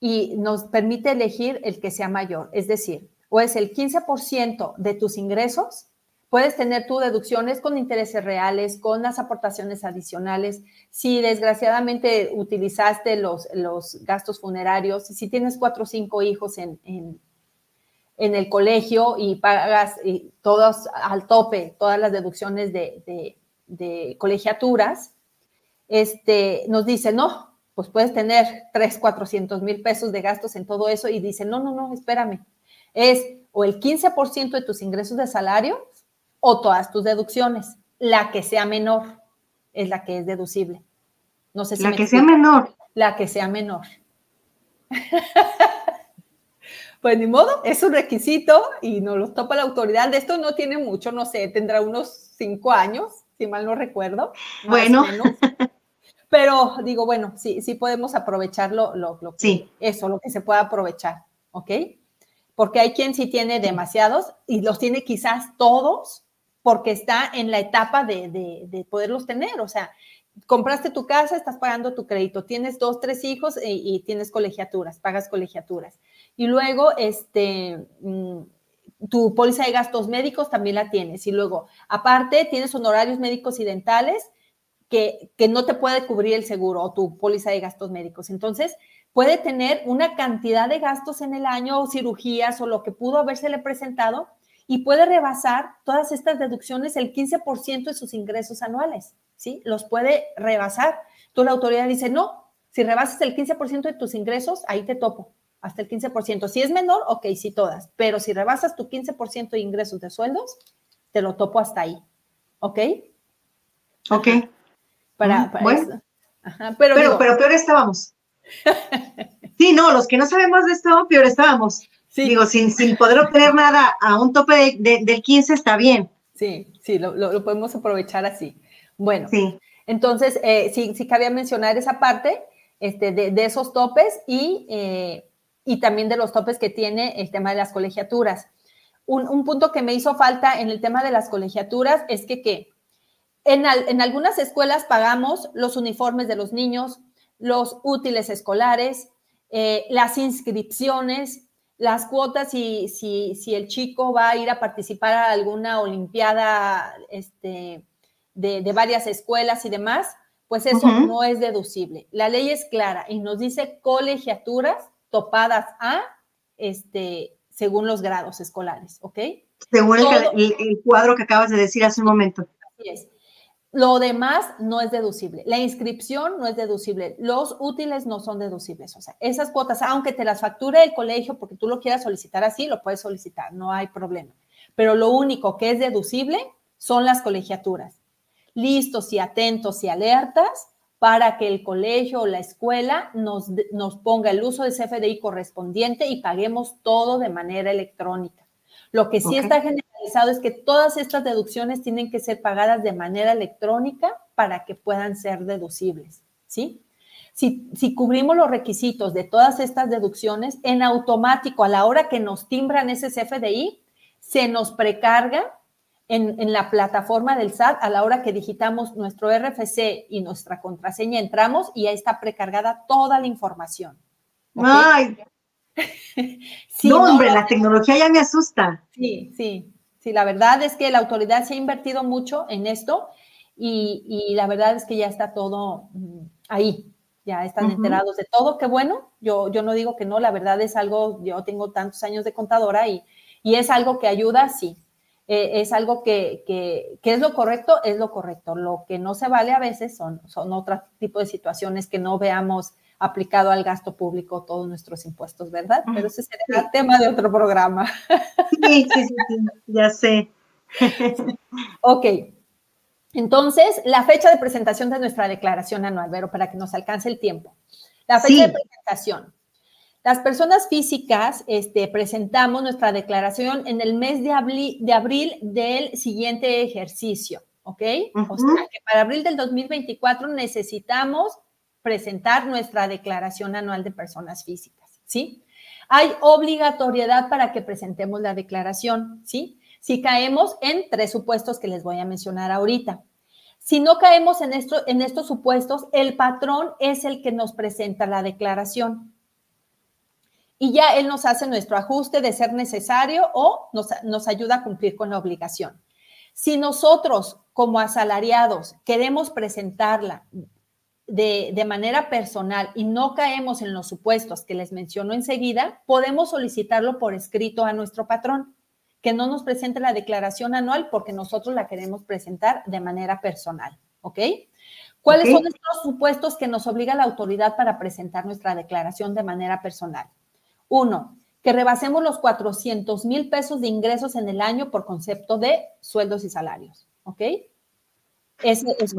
y nos permite elegir el que sea mayor, es decir, o es el 15% de tus ingresos Puedes tener tus deducciones con intereses reales, con las aportaciones adicionales. Si desgraciadamente utilizaste los, los gastos funerarios, si tienes cuatro o cinco hijos en, en, el colegio y pagas todos al tope, todas las deducciones de, de, colegiaturas, este, nos dice, no, pues puedes tener tres, cuatrocientos mil pesos de gastos en todo eso y dice, no, no, no, espérame. Es o el 15% de tus ingresos de salario o todas tus deducciones. La que sea menor es la que es deducible. No sé si la que sea menor. La que sea menor. [laughs] pues ni modo, es un requisito y nos lo topa la autoridad. De esto no tiene mucho, no sé, tendrá unos cinco años, si mal no recuerdo. Bueno. Pero digo, bueno, sí, sí podemos aprovecharlo, lo, lo sí. eso, lo que se pueda aprovechar, ¿ok? Porque hay quien sí tiene demasiados y los tiene quizás todos porque está en la etapa de, poderlos tener. O sea, compraste tu casa, estás pagando tu crédito, tienes dos, tres hijos y, tienes colegiaturas, pagas colegiaturas. Y luego, este, mm, tu póliza de gastos médicos también la tienes. Y luego, aparte, tienes honorarios médicos y dentales que, que no te puede cubrir el seguro o tu póliza de gastos médicos. Entonces, puede tener una cantidad de gastos en el año o cirugías o lo que pudo habérsele presentado y puede rebasar todas estas deducciones el 15% de sus ingresos anuales, ¿sí? Los puede rebasar. Tú la autoridad dice, no, si rebasas el 15% de tus ingresos, ahí te topo, hasta el 15%. Si es menor, ok, sí todas, pero si rebasas tu 15% de ingresos de sueldos, te lo topo hasta ahí, ¿ok? Ok. Para, bueno. pero, pero, pero peor estábamos. [laughs] sí, no, los que no sabemos de esto, peor estábamos. Digo, sin, sin poder obtener nada a un tope del 15 está bien. Sí, sí, lo, podemos aprovechar así. Bueno, sí. entonces, eh, sí, sí cabía mencionar esa parte este, de, esos topes y, eh, y también de los topes que tiene el tema de las colegiaturas. Un, punto que me hizo falta en el tema de las colegiaturas es que, ¿qué? En, en algunas escuelas pagamos los uniformes de los niños, los útiles escolares, eh, las inscripciones, las cuotas, si, si, si, el chico va a ir a participar a alguna olimpiada este, de, varias escuelas y demás, pues eso no es deducible. La ley es clara y nos dice colegiaturas topadas a, este, según los grados escolares, ¿ok? Según el, cuadro que acabas de decir hace un momento. Así es. Lo demás no es deducible. La inscripción no es deducible. Los útiles no son deducibles. O sea, esas cuotas, aunque te las facture el colegio porque tú lo quieras solicitar así, lo puedes solicitar, no hay problema. Pero lo único que es deducible son las colegiaturas. Listos y atentos y alertas para que el colegio o la escuela nos, nos ponga el uso de CFDI correspondiente y paguemos todo de manera electrónica. Lo que sí está generalizado es que todas estas deducciones tienen que ser pagadas de manera electrónica para que puedan ser deducibles, ¿sí? Si, si, cubrimos los requisitos de todas estas deducciones, en automático, a la hora que nos timbran ese CFDI, se nos precarga en, en, la plataforma del SAT a la hora que digitamos nuestro RFC y nuestra contraseña, entramos y ahí está precargada toda la información. ¡Ay! [laughs] no, hombre, la tecnología ya me asusta. Sí, sí, sí, la verdad es que la autoridad se ha invertido mucho en esto y, y la verdad es que ya está todo mm, ahí, ya están enterados de todo, qué bueno, yo, yo no digo que no, la verdad es algo, yo tengo tantos años de contadora y, y es algo que ayuda, sí, eh, es algo que, que, que, es lo correcto, es lo correcto. Lo que no se vale a veces son, son otro tipo de situaciones que no veamos aplicado al gasto público todos nuestros impuestos, ¿verdad? Pero ese será el tema de otro programa. Sí, sí, sí, sí ya sé. ok. Entonces, la fecha de presentación de nuestra declaración anual, Vero, para que nos alcance el tiempo. La fecha de presentación. Las personas físicas este, presentamos nuestra declaración en el mes de abril, de abril del siguiente ejercicio, ¿ok? O sea, que para abril del 2024 necesitamos presentar nuestra declaración anual de personas físicas, ¿sí? Hay obligatoriedad para que presentemos la declaración, ¿sí? Si caemos en tres supuestos que les voy a mencionar ahorita. Si no caemos en, en estos supuestos, el patrón es el que nos presenta la declaración. Y ya él nos hace nuestro ajuste de ser necesario o nos, nos ayuda a cumplir con la obligación. Si nosotros, como asalariados, queremos presentarla de, manera personal y no caemos en los supuestos que les menciono enseguida, podemos solicitarlo por escrito a nuestro patrón, que no nos presente la declaración anual porque nosotros la queremos presentar de manera personal, ¿ok? ¿Cuáles son estos supuestos que nos obliga la autoridad para presentar nuestra declaración de manera personal? Uno, que rebasemos los 400 mil pesos de ingresos en el año por concepto de sueldos y salarios, ¿ok? Ese es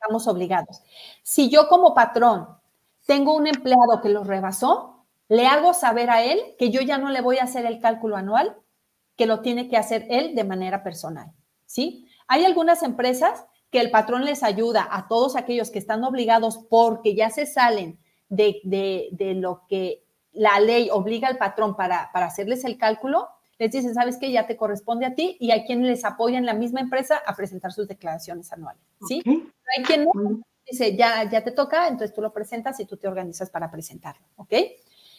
estamos obligados. Si yo como patrón tengo un empleado que lo rebasó, le hago saber a él que yo ya no le voy a hacer el cálculo anual, que lo tiene que hacer él de manera personal, ¿sí? Hay algunas empresas que el patrón les ayuda a todos aquellos que están obligados porque ya se salen de, de, lo que la ley obliga al patrón para, para hacerles el cálculo, les dicen, ¿sabes qué? Ya te corresponde a ti y hay quienes les apoya en la misma empresa a presentar sus declaraciones anuales, ¿sí? Hay quien no, dice, ya, ya te toca, entonces tú lo presentas y tú te organizas para presentarlo, ¿ok?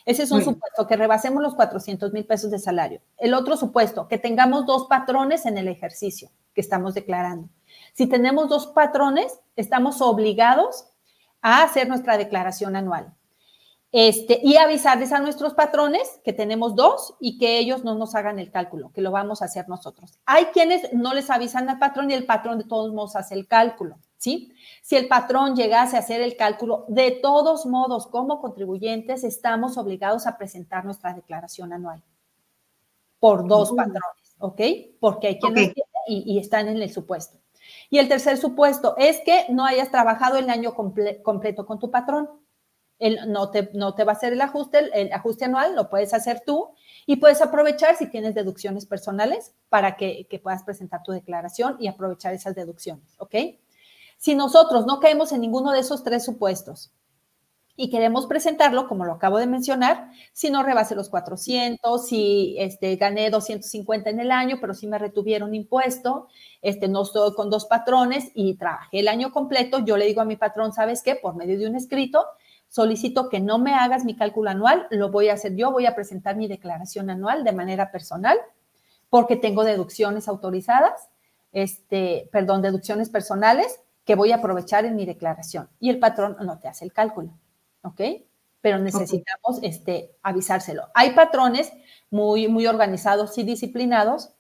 Ese es un supuesto, que rebasemos los 400 mil pesos de salario. El otro supuesto, que tengamos dos patrones en el ejercicio que estamos declarando. Si tenemos dos patrones, estamos obligados a hacer nuestra declaración anual. Este, y avisarles a nuestros patrones que tenemos dos y que ellos no nos hagan el cálculo, que lo vamos a hacer nosotros. Hay quienes no les avisan al patrón y el patrón de todos modos hace el cálculo, ¿sí? Si el patrón llegase a hacer el cálculo, de todos modos, como contribuyentes, estamos obligados a presentar nuestra declaración anual por dos patrones, ¿ok? Porque hay quienes y, y, están en el supuesto. Y el tercer supuesto es que no hayas trabajado el año completo con tu patrón no te, no te va a hacer el ajuste, el, ajuste anual lo puedes hacer tú y puedes aprovechar si tienes deducciones personales para que, que, puedas presentar tu declaración y aprovechar esas deducciones, ¿ok? Si nosotros no caemos en ninguno de esos tres supuestos y queremos presentarlo, como lo acabo de mencionar, si no rebase los 400, si este, gané 250 en el año, pero si me retuvieron impuesto, este, no estoy con dos patrones y trabajé el año completo, yo le digo a mi patrón, ¿sabes qué? Por medio de un escrito, solicito que no me hagas mi cálculo anual, lo voy a hacer yo, voy a presentar mi declaración anual de manera personal porque tengo deducciones autorizadas, este, perdón, deducciones personales que voy a aprovechar en mi declaración. Y el patrón no te hace el cálculo, ¿ok? Pero necesitamos este, avisárselo. Hay patrones muy, muy organizados y disciplinados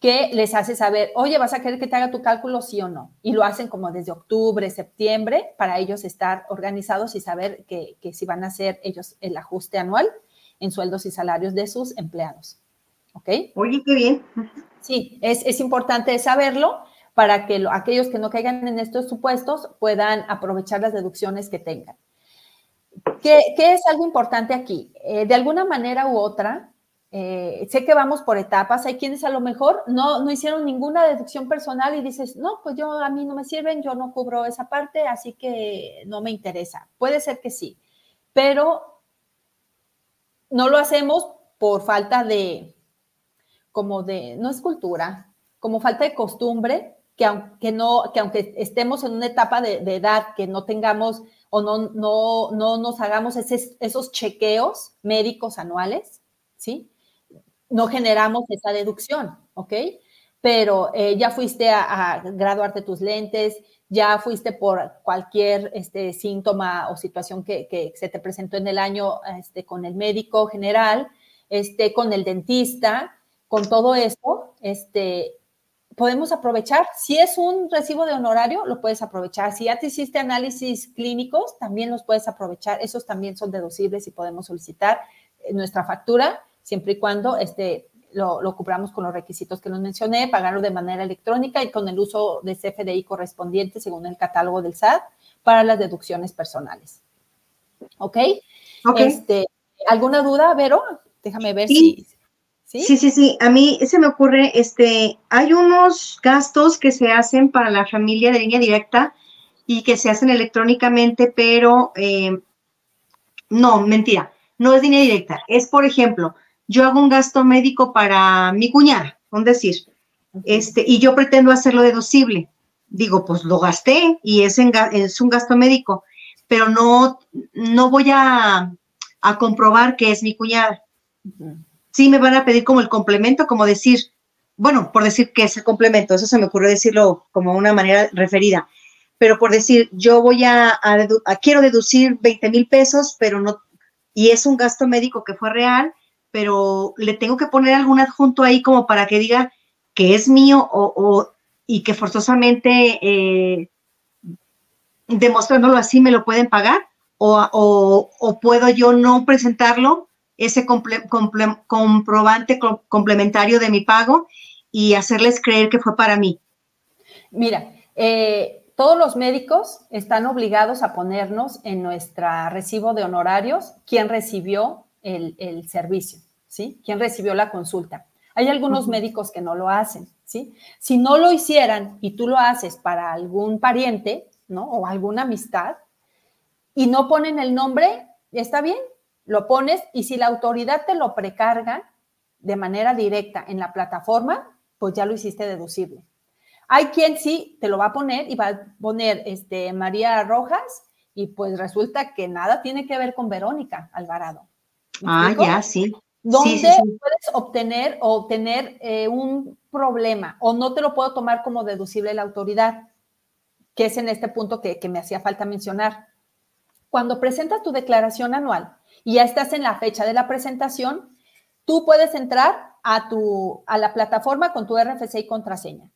que les hace saber, oye, ¿vas a querer que te haga tu cálculo, sí o no? Y lo hacen como desde octubre, septiembre, para ellos estar organizados y saber que, si van a hacer ellos el ajuste anual en sueldos y salarios de sus empleados. ¿Ok? Oye, qué bien. Sí, es, importante saberlo para que aquellos que no caigan en estos supuestos puedan aprovechar las deducciones que tengan. ¿Qué, es algo importante aquí? Eh, de alguna manera u otra, eh, sé que vamos por etapas, hay quienes a lo mejor no, no hicieron ninguna deducción personal y dices, no, pues yo a mí no me sirven, yo no cubro esa parte, así que no me interesa. Puede ser que sí, pero no lo hacemos por falta de, como de, no es cultura, como falta de costumbre, que aunque, no, que aunque estemos en una etapa de, edad que no tengamos o no, no, no nos hagamos esos chequeos médicos anuales, ¿sí? No generamos esa deducción, ¿ok? Pero eh, ya fuiste a, graduarte tus lentes, ya fuiste por cualquier este, síntoma o situación que, se te presentó en el año este, con el médico general, este, con el dentista, con todo esto, este, podemos aprovechar. Si es un recibo de honorario, lo puedes aprovechar. Si ya te hiciste análisis clínicos, también los puedes aprovechar. Esos también son deducibles y podemos solicitar nuestra factura siempre y cuando este, lo, lo cubramos con los requisitos que nos mencioné, pagarlo de manera electrónica y con el uso de CFDI correspondiente según el catálogo del SAT para las deducciones personales. ¿Ok? Este, ¿Alguna duda, Vero? Déjame ver si... ¿sí? ¿sí? Sí, sí, A mí se me ocurre, este, hay unos gastos que se hacen para la familia de línea directa y que se hacen electrónicamente, pero eh, no, mentira, no es línea directa. Es, por ejemplo, yo hago un gasto médico para mi cuñada, con decir, este, y yo pretendo hacerlo deducible. Digo, pues lo gasté y es, es un gasto médico, pero no, no voy a, comprobar que es mi cuñada. Sí me van a pedir como el complemento, como decir, bueno, por decir que es el complemento, eso se me ocurrió decirlo como una manera referida, pero por decir, yo voy a, a quiero deducir 20 mil pesos, pero no, y es un gasto médico que fue real, pero le tengo que poner algún adjunto ahí como para que diga que es mío o, y que forzosamente eh, demostrándolo así me lo pueden pagar o, puedo yo no presentarlo, ese comprobante complementario de mi pago y hacerles creer que fue para mí. Mira, eh, todos los médicos están obligados a ponernos en nuestra recibo de honorarios quién recibió el, servicio, ¿sí? ¿Quién recibió la consulta? Hay algunos médicos que no lo hacen, ¿sí? Si no lo hicieran y tú lo haces para algún pariente, ¿no? O alguna amistad, y no ponen el nombre, está bien, lo pones y si la autoridad te lo precarga de manera directa en la plataforma, pues ya lo hiciste deducible. Hay quien sí te lo va a poner y va a poner este, María Rojas y pues resulta que nada tiene que ver con Verónica Alvarado. Ah, ya, sí. ¿Dónde puedes obtener o obtener eh, un problema o no te lo puedo tomar como deducible la autoridad? Que es en este punto que, me hacía falta mencionar. Cuando presentas tu declaración anual y ya estás en la fecha de la presentación, tú puedes entrar a, tu, a la plataforma con tu RFC y contraseña.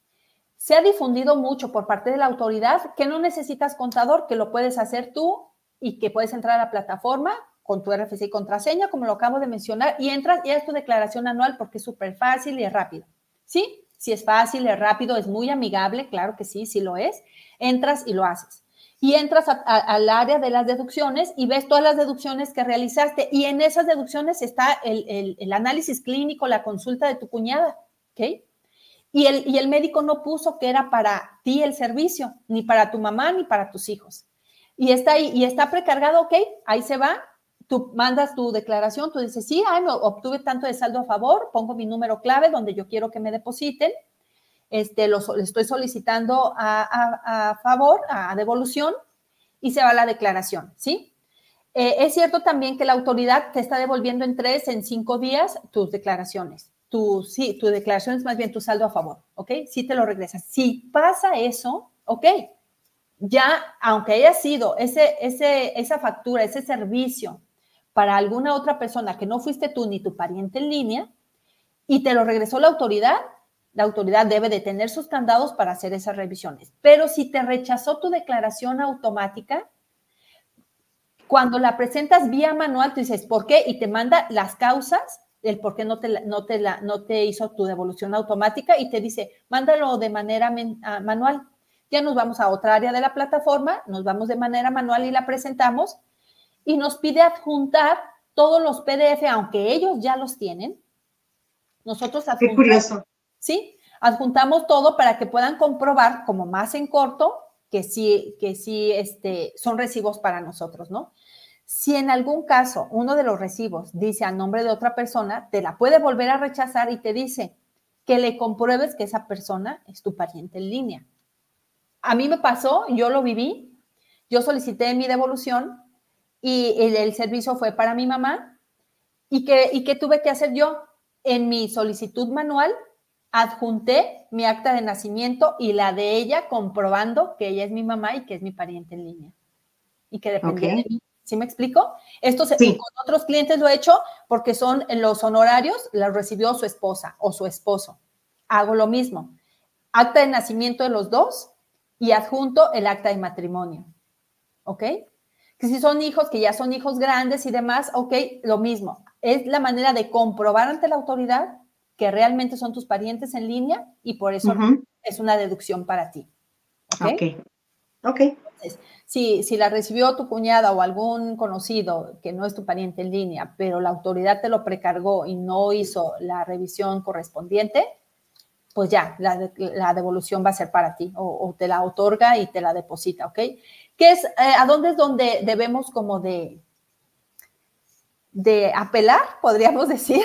Se ha difundido mucho por parte de la autoridad que no necesitas contador, que lo puedes hacer tú y que puedes entrar a la plataforma con tu RFC y contraseña, como lo acabo de mencionar, y entras y es tu declaración anual porque es súper fácil y es rápido. ¿Sí? Si es fácil, es rápido, es muy amigable, claro que sí, sí lo es. Entras y lo haces. Y entras al área de las deducciones y ves todas las deducciones que realizaste. Y en esas deducciones está el, el, análisis clínico, la consulta de tu cuñada. ¿Ok? Y el, y el médico no puso que era para ti el servicio, ni para tu mamá, ni para tus hijos. Y está ahí, y está precargado, ok, ahí se va, tú mandas tu declaración, tú dices, sí, ay, obtuve tanto de saldo a favor, pongo mi número clave donde yo quiero que me depositen, este, lo estoy solicitando a, favor, a devolución, y se va la declaración, ¿sí? Eh, es cierto también que la autoridad te está devolviendo en tres, en cinco días tus declaraciones. Tu, sí, tu declaración más bien tu saldo a favor, ¿ok? Sí te lo regresas. Si pasa eso, ok, ya, aunque haya sido ese, ese, esa factura, ese servicio para alguna otra persona que no fuiste tú ni tu pariente en línea y te lo regresó la autoridad, la autoridad debe de tener sus candados para hacer esas revisiones. Pero si te rechazó tu declaración automática, cuando la presentas vía manual, tú dices, ¿por qué? Y te manda las causas el por qué no te, no te, la, no te hizo tu devolución automática y te dice, mándalo de manera ah, manual. Ya nos vamos a otra área de la plataforma, nos vamos de manera manual y la presentamos y nos pide adjuntar todos los PDF, aunque ellos ya los tienen. Nosotros adjuntamos. Qué curioso. Sí, adjuntamos todo para que puedan comprobar, como más en corto, que sí, que sí este, son recibos para nosotros, ¿no? Si en algún caso uno de los recibos dice a nombre de otra persona, te la puede volver a rechazar y te dice que le compruebes que esa persona es tu pariente en línea. A mí me pasó, yo lo viví, yo solicité mi devolución y el, servicio fue para mi mamá. ¿Y qué, ¿Y qué tuve que hacer yo? En mi solicitud manual adjunté mi acta de nacimiento y la de ella comprobando que ella es mi mamá y que es mi pariente en línea. Y que depende de mí. ¿Sí me explico? Esto con otros clientes lo he hecho porque son en los honorarios, los recibió su esposa o su esposo. Hago lo mismo. Acta de nacimiento de los dos y adjunto el acta de matrimonio. ¿Ok? Que si son hijos, que ya son hijos grandes y demás, ok, lo mismo. Es la manera de comprobar ante la autoridad que realmente son tus parientes en línea y por eso es una deducción para ti. Ok. Ok. si, si la recibió tu cuñada o algún conocido que no es tu pariente en línea, pero la autoridad te lo precargó y no hizo la revisión correspondiente, pues ya, la, devolución va a ser para ti o, te la otorga y te la deposita, ¿ok? ¿Qué es, eh, a dónde es donde debemos como de, de apelar, podríamos decir,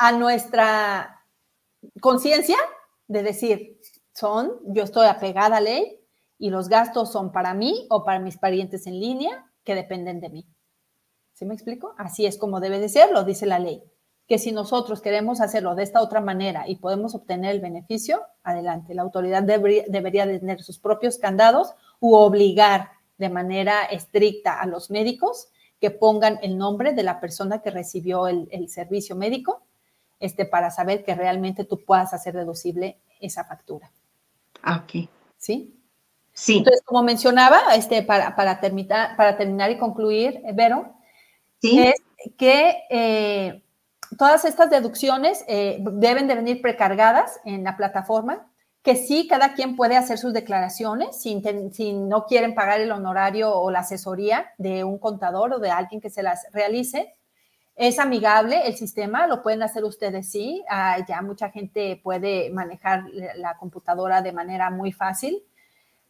a, nuestra conciencia de decir, son, yo estoy apegada a ley y los gastos son para mí o para mis parientes en línea que dependen de mí. ¿Sí me explico? Así es como debe de ser, lo dice la ley. Que si nosotros queremos hacerlo de esta otra manera y podemos obtener el beneficio, adelante. La autoridad debería, debería tener sus propios candados u obligar de manera estricta a los médicos que pongan el nombre de la persona que recibió el, servicio médico este, para saber que realmente tú puedas hacer deducible esa factura. Ah, ok. ¿Sí? Sí. Entonces, como mencionaba, este, para, para, terminar, para terminar y concluir, Vero, es que eh, todas estas deducciones eh, deben de venir precargadas en la plataforma que sí, cada quien puede hacer sus declaraciones si, no quieren pagar el honorario o la asesoría de un contador o de alguien que se las realice. Es amigable el sistema, lo pueden hacer ustedes sí. Ah, ya mucha gente puede manejar la computadora de manera muy fácil.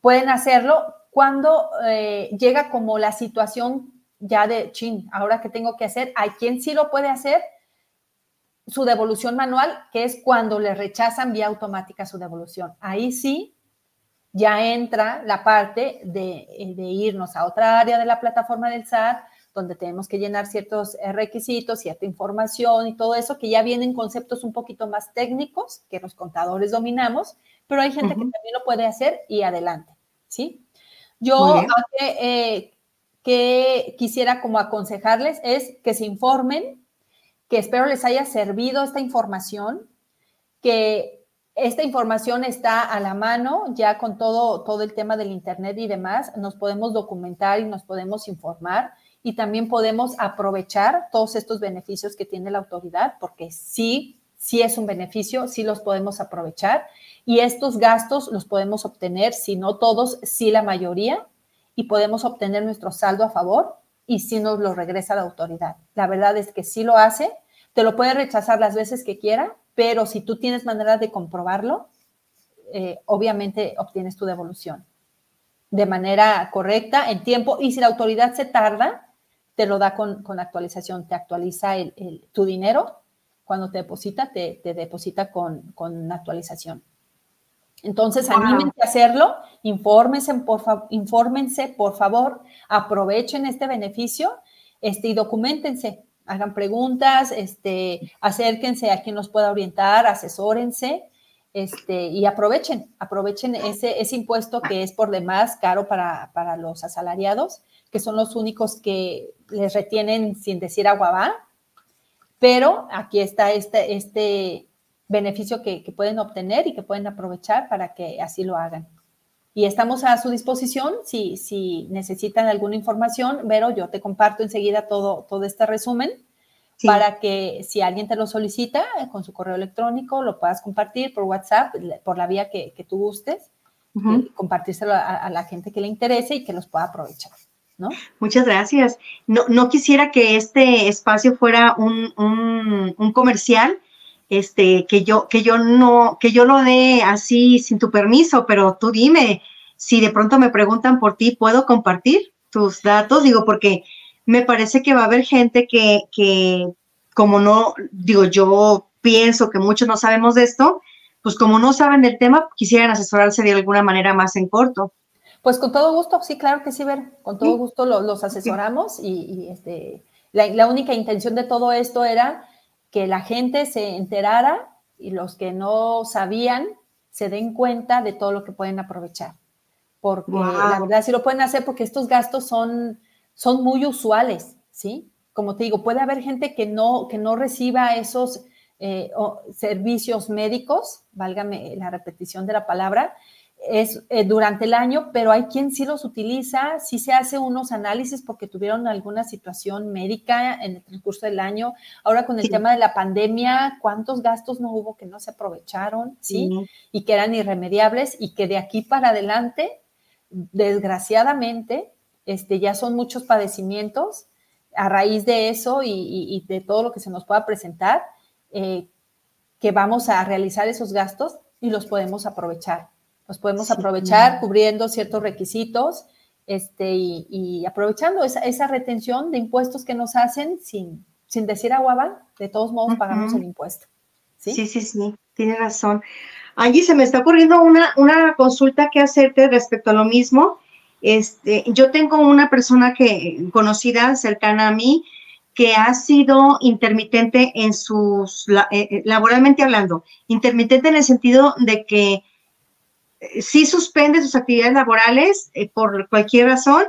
Pueden hacerlo cuando eh, llega como la situación ya de, chin, ahora qué tengo que hacer. Hay quien sí lo puede hacer su devolución manual, que es cuando le rechazan vía automática su devolución. Ahí sí ya entra la parte de, eh, de, irnos a otra área de la plataforma del SAT, donde tenemos que llenar ciertos eh, requisitos, cierta información y todo eso, que ya vienen conceptos un poquito más técnicos que los contadores dominamos, pero hay gente que también lo puede hacer y adelante, ¿sí? Yo eh, que quisiera como aconsejarles es que se informen que espero les haya servido esta información, que esta información está a la mano ya con todo, todo el tema del Internet y demás. Nos podemos documentar y nos podemos informar y también podemos aprovechar todos estos beneficios que tiene la autoridad, porque sí, sí es un beneficio, sí los podemos aprovechar y estos gastos los podemos obtener, si no todos, sí la mayoría, y podemos obtener nuestro saldo a favor y si nos lo regresa la autoridad. La verdad es que sí lo hace, te lo puede rechazar las veces que quiera, pero si tú tienes manera de comprobarlo, eh, obviamente obtienes tu devolución de manera correcta, en tiempo, y si la autoridad se tarda, te lo da con, actualización, te actualiza el, tu dinero, cuando te deposita, te, deposita con, con actualización. Entonces, anímense a hacerlo, infórmense por, infórmense, por favor, aprovechen este beneficio este, y documentense. Hagan preguntas, este, acérquense a quien nos pueda orientar, asesórense este, y aprovechen, aprovechen ese, ese impuesto que es por demás caro para, para los asalariados, que son los únicos que les retienen sin decir aguabá. Pero aquí está este, este, beneficio que, pueden obtener y que pueden aprovechar para que así lo hagan. Y estamos a su disposición si, si necesitan alguna información. Vero, yo te comparto enseguida todo, todo este resumen para que si alguien te lo solicita eh, con su correo electrónico, lo puedas compartir por WhatsApp, por la vía que, tú gustes, y compartírselo a, la gente que le interese y que los pueda aprovechar. ¿No? Muchas gracias. No, no quisiera que este espacio fuera un, un, un comercial, este, que yo, que yo no, que yo lo dé así sin tu permiso, pero tú dime, si de pronto me preguntan por ti, ¿puedo compartir tus datos? Digo, porque me parece que va a haber gente que, que como no, digo, yo pienso que muchos no sabemos de esto, pues como no saben del tema, quisieran asesorarse de alguna manera más en corto. Pues con todo gusto, sí, claro que sí, Ver, con todo gusto los, asesoramos y, este, la, la, única intención de todo esto era que la gente se enterara y los que no sabían se den cuenta de todo lo que pueden aprovechar. Porque la verdad sí lo pueden hacer porque estos gastos son, son muy usuales, ¿sí? Como te digo, puede haber gente que no, que no reciba esos eh, servicios médicos, válgame la repetición de la palabra, es eh, durante el año, pero hay quien sí los utiliza, sí se hace unos análisis porque tuvieron alguna situación médica en el transcurso del año. Ahora con el tema de la pandemia, ¿cuántos gastos no hubo que no se aprovecharon, sí? Y que eran irremediables y que de aquí para adelante, desgraciadamente, este, ya son muchos padecimientos a raíz de eso y, de todo lo que se nos pueda presentar, eh, que vamos a realizar esos gastos y los podemos aprovechar. Los podemos aprovechar cubriendo ciertos requisitos este, y, aprovechando esa, retención de impuestos que nos hacen sin, sin decir agua de todos modos pagamos el impuesto. ¿sí? sí, sí, sí, tiene razón. Allí se me está ocurriendo una, una consulta que hacerte respecto a lo mismo. Este, yo tengo una persona que conocida cercana a mí que ha sido intermitente en sus, eh, eh, laboralmente hablando, intermitente en el sentido de que sí suspende sus actividades laborales eh, por cualquier razón,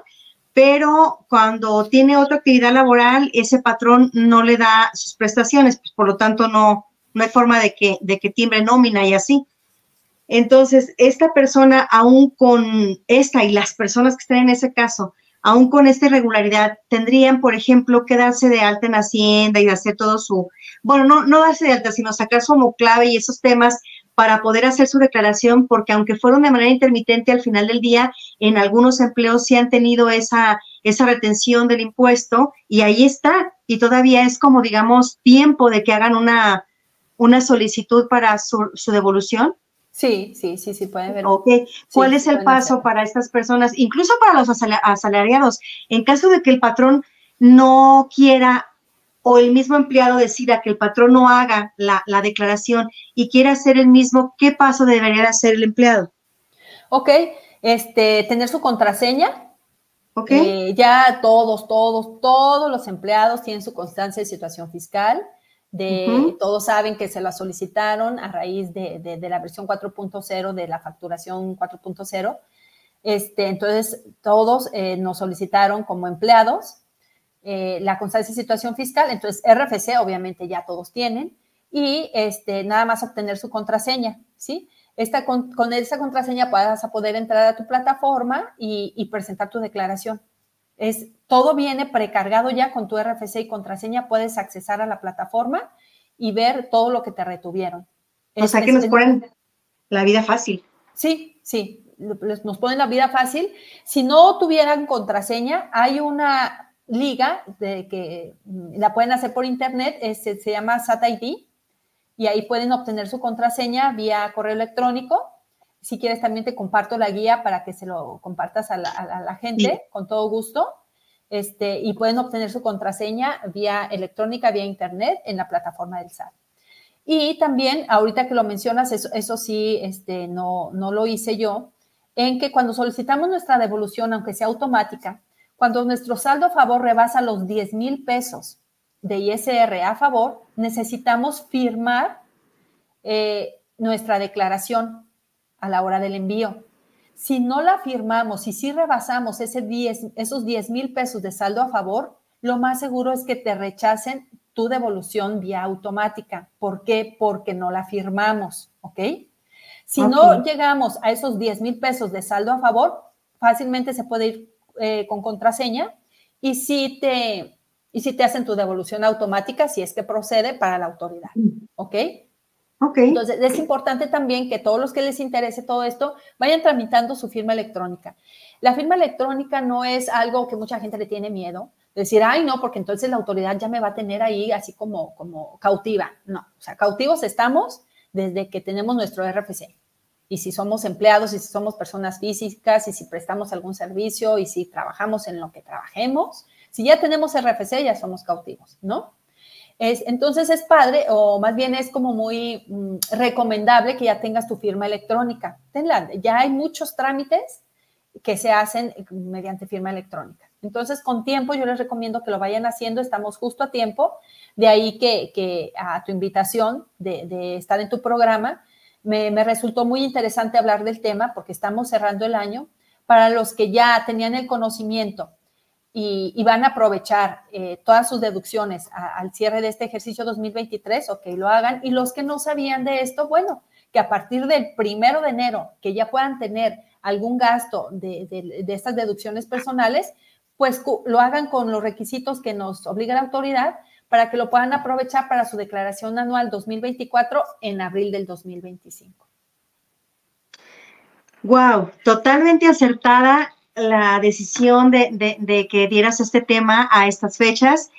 pero cuando tiene otra actividad laboral, ese patrón no le da sus prestaciones, pues por lo tanto no, no hay forma de que, de que timbre nómina y así. Entonces, esta persona, aún con esta y las personas que están en ese caso, aún con esta irregularidad, tendrían, por ejemplo, que darse de alta en Hacienda y hacer todo su, bueno, no, no darse de alta, sino sacar su clave y esos temas para poder hacer su declaración, porque aunque fueron de manera intermitente al final del día, en algunos empleos sí han tenido esa, esa retención del impuesto y ahí está. Y todavía es como, digamos, tiempo de que hagan una, una solicitud para su, devolución. Sí, sí, sí, sí, puede ver. Ok, ¿cuál es el paso para estas personas, incluso para los asalariados? En caso de que el patrón no quiera o el mismo empleado decida que el patrón no haga la, declaración y quiere hacer el mismo, ¿qué paso debería hacer el empleado? Ok, este, tener su contraseña. Ok. Eh, ya todos, todos, todos los empleados tienen su constancia de situación fiscal. De, Todos saben que se la solicitaron a raíz de, la versión 4.0 de la facturación 4.0. Este, entonces, todos eh, nos solicitaron como empleados eh, la constancia de situación fiscal, entonces RFC obviamente ya todos tienen, y este, nada más obtener su contraseña, ¿sí? Esta, con, esa contraseña vas a poder entrar a tu plataforma y, presentar tu declaración. Es, todo viene precargado ya con tu RFC y contraseña, puedes accesar a la plataforma y ver todo lo que te retuvieron. O sea que nos ponen la vida fácil. Sí, sí, nos ponen la vida fácil. Si no tuvieran contraseña, hay una liga de que mm, la pueden hacer por internet, se llama SAT-ID y ahí pueden obtener su contraseña vía correo electrónico. Si quieres, también te comparto la guía para que se lo compartas a la, gente con todo gusto. Este, y pueden obtener su contraseña vía electrónica, vía internet en la plataforma del SAT. Y también, ahorita que lo mencionas, eso, eso sí, este, no, no lo hice yo, en que cuando solicitamos nuestra devolución, aunque sea automática, cuando nuestro saldo a favor rebasa los 10 mil pesos de ISR a favor, necesitamos firmar eh, nuestra declaración a la hora del envío. Si no la firmamos y si rebasamos ese 10, esos 10 mil pesos de saldo a favor, lo más seguro es que te rechacen tu devolución vía automática. ¿Por qué? Porque no la firmamos, ¿ok? Si no llegamos a esos 10 mil pesos de saldo a favor, fácilmente se puede ir eh, con contraseña y si te y si te hacen tu devolución automática, si es que procede para la autoridad. ¿Ok? Ok. Entonces, es importante también que todos los que les interese todo esto vayan tramitando su firma electrónica. La firma electrónica no es algo que mucha gente le tiene miedo. Decir, ay, no, porque entonces la autoridad ya me va a tener ahí así como, como cautiva. No, o sea, cautivos estamos desde que tenemos nuestro RFC. Y si somos empleados, y si somos personas físicas, y si prestamos algún servicio, y si trabajamos en lo que trabajemos, si ya tenemos RFC, ya somos cautivos, ¿no? Es, entonces es padre, o más bien es como muy mm, recomendable que ya tengas tu firma electrónica. Tenla, ya hay muchos trámites que se hacen mediante firma electrónica. Entonces, con tiempo, yo les recomiendo que lo vayan haciendo, estamos justo a tiempo, de ahí que, a tu invitación de, estar en tu programa, me, resultó muy interesante hablar del tema porque estamos cerrando el año. Para los que ya tenían el conocimiento y, van a aprovechar eh, todas sus deducciones al cierre de este ejercicio 2023, ok, lo hagan. Y los que no sabían de esto, bueno, que a partir del primero de enero, que ya puedan tener algún gasto de, estas deducciones personales, pues lo hagan con los requisitos que nos obliga la autoridad para que lo puedan aprovechar para su declaración anual 2024 en abril del 2025. Wow, totalmente acertada la decisión de, que dieras este tema a estas fechas.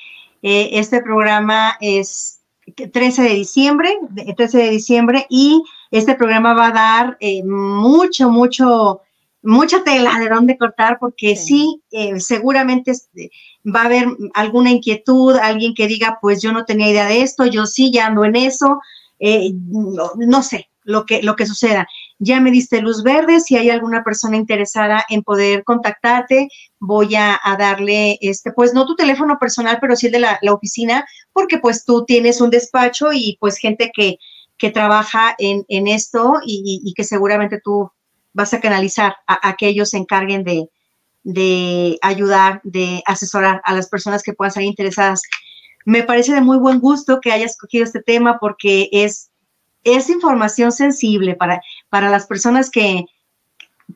Eh, este programa es 13 de diciembre, 13 de diciembre, y este programa va a dar eh, mucho, mucho, mucha tela de dónde cortar, porque sí, eh, seguramente va a haber alguna inquietud, alguien que diga, pues yo no tenía idea de esto, yo sí, ya ando en eso, no, sé, lo que, lo que suceda. Ya me diste luz verde, si hay alguna persona interesada en poder contactarte, voy a, darle, este, pues no tu teléfono personal, pero sí el de la, oficina, porque pues tú tienes un despacho y pues gente que, que trabaja en, esto y, que seguramente tú vas a canalizar a, a que ellos se encarguen de, de ayudar, de asesorar a las personas que puedan ser interesadas. Me parece de muy buen gusto que hayas escogido este tema porque es es información sensible para, para las personas que,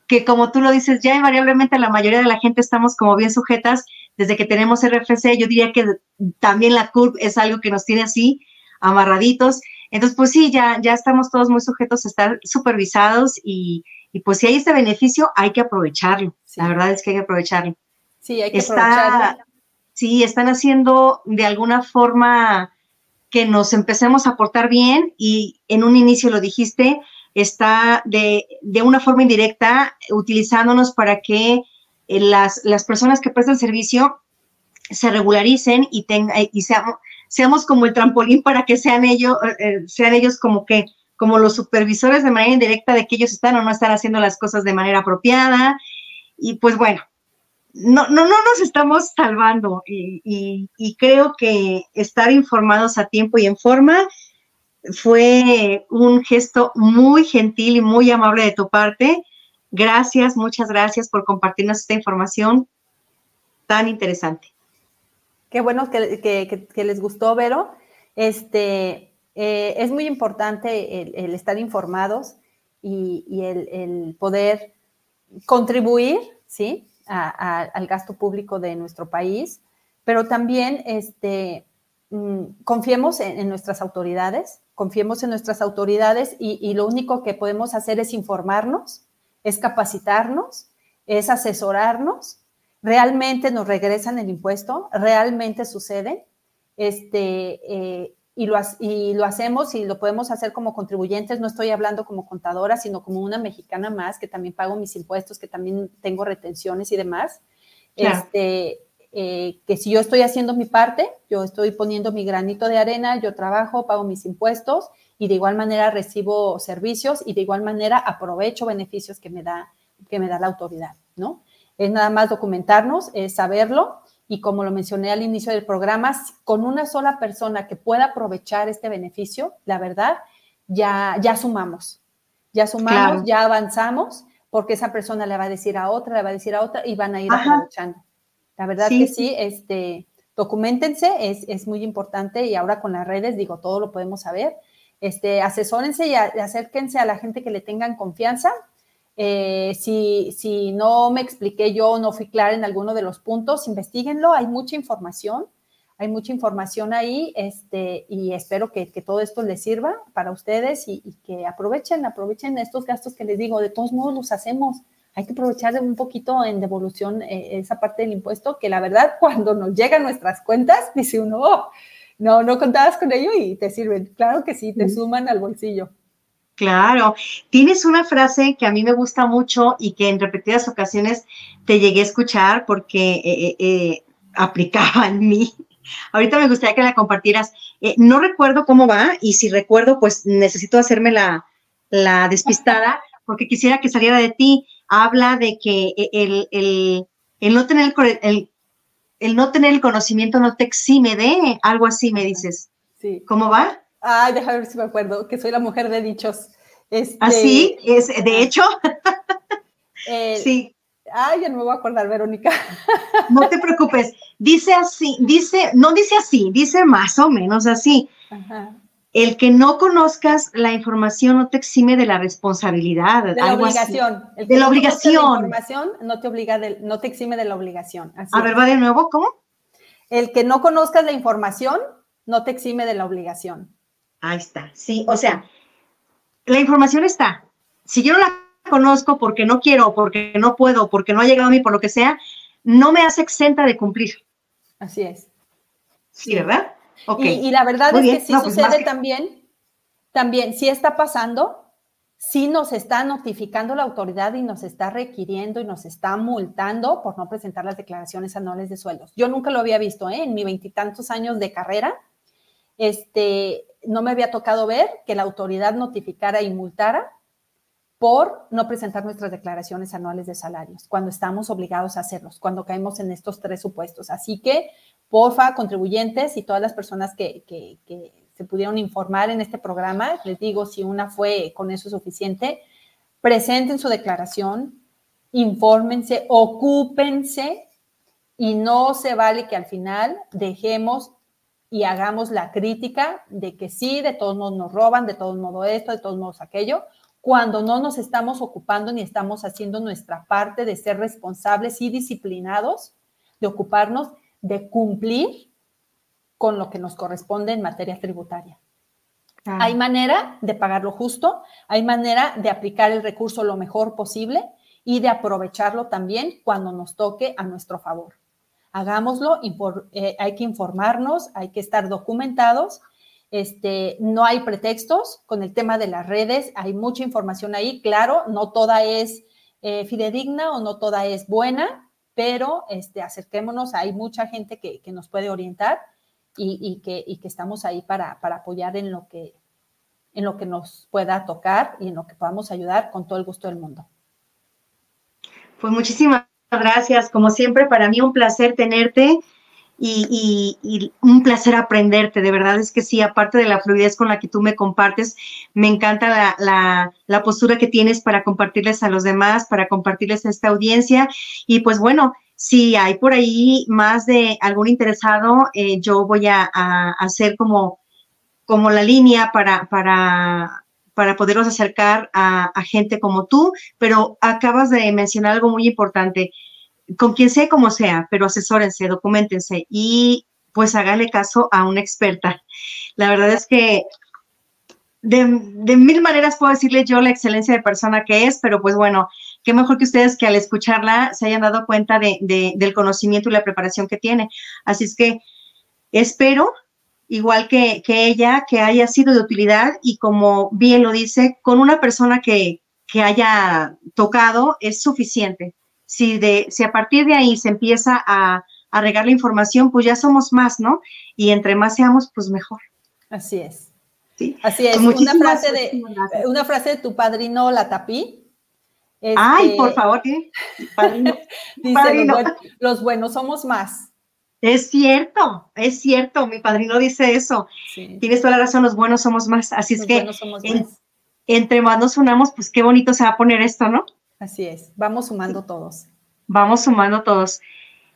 que, como tú lo dices, ya invariablemente la mayoría de la gente estamos como bien sujetas desde que tenemos RFC. Yo diría que también la CURP es algo que nos tiene así, amarraditos. Entonces, pues sí, ya, ya estamos todos muy sujetos a estar supervisados y, pues si hay este beneficio, hay que aprovecharlo. La verdad es que hay que aprovecharlo. Sí, hay que aprovecharlo. Sí, están haciendo de alguna forma que nos empecemos a portar bien y en un inicio lo dijiste, está de, una forma indirecta utilizándonos para que eh, las, las personas que prestan servicio se regularicen y, tenga, y seamos, seamos como el trampolín para que sean ellos, eh, sean ellos como que como los supervisores de manera indirecta de que ellos están o no están haciendo las cosas de manera apropiada. Y pues bueno, no, no, no nos estamos salvando y, creo que estar informados a tiempo y en forma fue un gesto muy gentil y muy amable de tu parte. Gracias, muchas gracias por compartirnos esta información tan interesante. Qué bueno que, les gustó, Vero. Este, eh, es muy importante el, estar informados y, el, poder contribuir, ¿sí? al gasto público de nuestro país, pero también este, mm, confiemos en, nuestras autoridades, confiemos en nuestras autoridades y, lo único que podemos hacer es informarnos, es capacitarnos, es asesorarnos. Realmente nos regresan el impuesto, realmente sucede. Este, eh, y lo, y lo hacemos y lo podemos hacer como contribuyentes, no estoy hablando como contadora, sino como una mexicana más, que también pago mis impuestos, que también tengo retenciones y demás. Este, eh, que si yo estoy haciendo mi parte, yo estoy poniendo mi granito de arena, yo trabajo, pago mis impuestos y de igual manera recibo servicios y de igual manera aprovecho beneficios que me da, que me da la autoridad, ¿no? Es nada más documentarnos, es saberlo y como lo mencioné al inicio del programa, con una sola persona que pueda aprovechar este beneficio, la verdad, ya, ya sumamos, ya sumamos, ya avanzamos, porque esa persona le va a decir a otra, le va a decir a otra y van a ir aprovechando. La verdad que sí, este, documentense, es, es, muy importante y ahora con las redes, digo, todo lo podemos saber. Este, asesórense y, acérquense a la gente que le tengan confianza. Eh, si, si no me expliqué yo, no fui clara en alguno de los puntos, investiguenlo, hay mucha información hay mucha información ahí este, y espero que, todo esto les sirva para ustedes y, que aprovechen, aprovechen estos gastos que les digo, de todos modos los hacemos. Hay que aprovechar un poquito en devolución eh, esa parte del impuesto que la verdad [laughs] cuando nos llegan nuestras cuentas dice uno, oh, no, no contabas con ello y te sirven. Claro que sí, te suman al bolsillo. Claro, tienes una frase que a mí me gusta mucho y que en repetidas ocasiones te llegué a escuchar porque eh, eh, aplicaba en mí [laughs] Ahorita me gustaría que la compartieras. Eh, no recuerdo cómo va y si recuerdo, pues necesito hacerme la, despistada porque quisiera que saliera de ti. Habla de que el, no tener el, el, no tener el conocimiento no te exime de algo así, me dices. Sí. ¿Cómo va? Ay, déjame ver si me acuerdo, que soy la mujer de dichos. Este, ¿Así? ¿Ah, es, de hecho. [laughs] sí. Ay, ya no me voy a acordar, Verónica. [laughs] No te preocupes. Dice así, dice, no dice así, dice más o menos así. El que no conozcas la información no te exime de la responsabilidad. De la obligación. de la obligación. La información no te obliga, no te exime de la obligación. a ver, va de nuevo, ¿cómo? El que no conozcas la información no te exime de la obligación. Ahí está, sí, o sea, la información está. Si yo no la conozco porque no quiero, porque no puedo, porque no ha llegado a mí, por lo que sea, no me hace exenta de cumplir. Así es. Sí, ¿verdad? Y, la verdad es que sí pues sucede también, también, sí está pasando, sí nos está notificando la autoridad y nos está requiriendo y nos está multando por no presentar las declaraciones anuales de sueldos. Yo nunca lo había visto, ¿eh? En mi veintitantos años de carrera, este, no me había tocado ver que la autoridad notificara y multara por no presentar nuestras declaraciones anuales de salarios, cuando estamos obligados a hacerlos, cuando caemos en estos tres supuestos. Así que, porfa, contribuyentes y todas las personas que, se pudieron informar en este programa, les digo, si una fue con eso suficiente, presenten su declaración, infórmense, ocúpense y no se vale que al final dejemos y hagamos la crítica de que sí, de todos modos nos roban, de todos modos esto, de todos modos aquello, cuando no nos estamos ocupando ni estamos haciendo nuestra parte de ser responsables y disciplinados, de ocuparnos de cumplir con lo que nos corresponde en materia tributaria. Hay manera de pagar lo justo, hay manera de aplicar el recurso lo mejor posible y de aprovecharlo también cuando nos toque a nuestro favor. Hagámoslo, eh, hay que informarnos, hay que estar documentados este, no hay pretextos con el tema de las redes, hay mucha información ahí, claro, no toda es eh, fidedigna o no toda es buena, pero este, acerquémonos, hay mucha gente que, nos puede orientar y, que, que, estamos ahí para, apoyar en lo, que, en lo que nos pueda tocar y en lo que podamos ayudar con todo el gusto del mundo. Pues muchísimas gracias, como siempre, para mí un placer tenerte y, un placer aprenderte, de verdad es que sí, aparte de la fluidez con la que tú me compartes, me encanta la, postura que tienes para compartirles a los demás, para compartirles a esta audiencia. Y pues bueno, si hay por ahí más de algún interesado, eh, yo voy a, hacer como, la línea para, para poderlos acercar a, gente como tú, pero acabas de mencionar algo muy importante con quien sea como sea, pero asesórense, documentense y pues háganle caso a una experta. La verdad es que de, mil maneras puedo decirle yo la excelencia de persona que es, pero pues bueno, qué mejor que ustedes que al escucharla se hayan dado cuenta de, del conocimiento y la preparación que tiene. Así es que espero, igual que, que, ella, que haya sido de utilidad y como bien lo dice, con una persona que, que haya tocado es suficiente si, de, si a partir de ahí se empieza a, regar la información, pues ya somos más, ¿no? Y entre más seamos, pues mejor. Así es. Sí. Así es. Pues una frase, de, una frase de tu padrino, la tapí. Ay, este, por favor, ¿qué? [laughs] dice, Los, buenos, somos más. Es cierto, es cierto, mi padrino dice eso. Tienes toda la razón, los buenos somos más. Así es que entre más nos unamos, pues qué bonito se va a poner esto, ¿no? Así es, vamos sumando todos. Vamos sumando todos.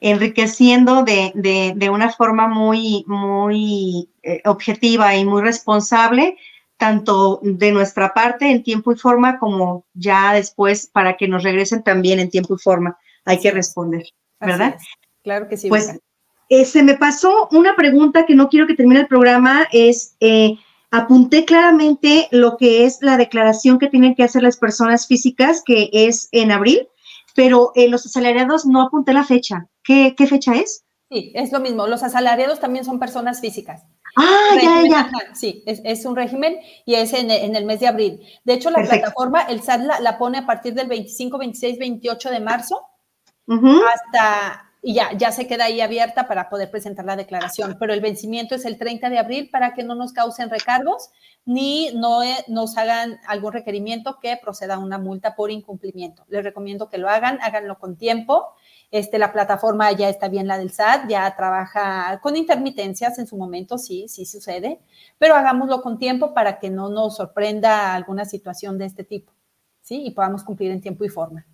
enriqueciendo de, de, una forma muy, muy eh, objetiva y muy responsable, tanto de nuestra parte en tiempo y forma como ya después para que nos regresen también en tiempo y forma. Hay que responder, ¿verdad? Claro que sí. Pues eh, se me pasó una pregunta que no quiero que termine el programa, es, eh, apunté claramente lo que es la declaración que tienen que hacer las personas físicas, que es en abril, pero en los asalariados no apunté la fecha. ¿Qué, fecha es? Sí, es lo mismo. Los asalariados también son personas físicas. Ah, ya, ya. sí, es, un régimen y es en, el mes de abril. De hecho, la plataforma, el SAT la, pone a partir del 25, 26, 28 de marzo hasta, y ya, ya se queda ahí abierta para poder presentar la declaración. Pero el vencimiento es el 30 de abril para que no nos causen recargos ni no eh, nos hagan algún requerimiento que proceda a una multa por incumplimiento. Les recomiendo que lo hagan, háganlo con tiempo. Este, la plataforma ya está bien, la del SAT, ya trabaja con intermitencias en su momento, sí, sí sucede, pero hagámoslo con tiempo para que no nos sorprenda alguna situación de este tipo, ¿sí? Y podamos cumplir en tiempo y forma.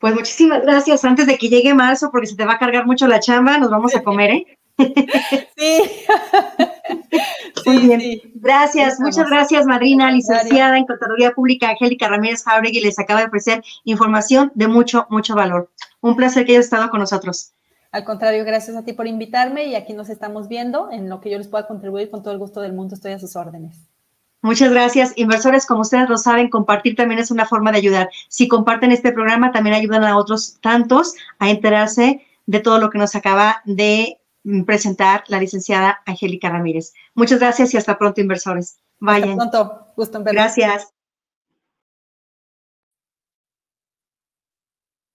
Pues muchísimas gracias. Antes de que llegue marzo, porque se te va a cargar mucho la chamba, nos vamos a comer, ¿eh? Sí. [laughs] Muy bien. Gracias, muchas gracias, madrina, licenciada en Contaduría Pública, Angélica Ramírez Jauregui, les acaba de ofrecer información de mucho, mucho valor. Un placer que hayas estado con nosotros. Al contrario, gracias a ti por invitarme y aquí nos estamos viendo. En lo que yo les pueda contribuir con todo el gusto del mundo, estoy a sus órdenes. Muchas gracias. Inversores, como ustedes lo saben, compartir también es una forma de ayudar. Si comparten este programa, también ayudan a otros tantos a enterarse de todo lo que nos acaba de Mm, presentar la licenciada Angélica Ramírez. Muchas gracias y hasta pronto, inversores. Vayan. Hasta pronto. Gusto en Gracias.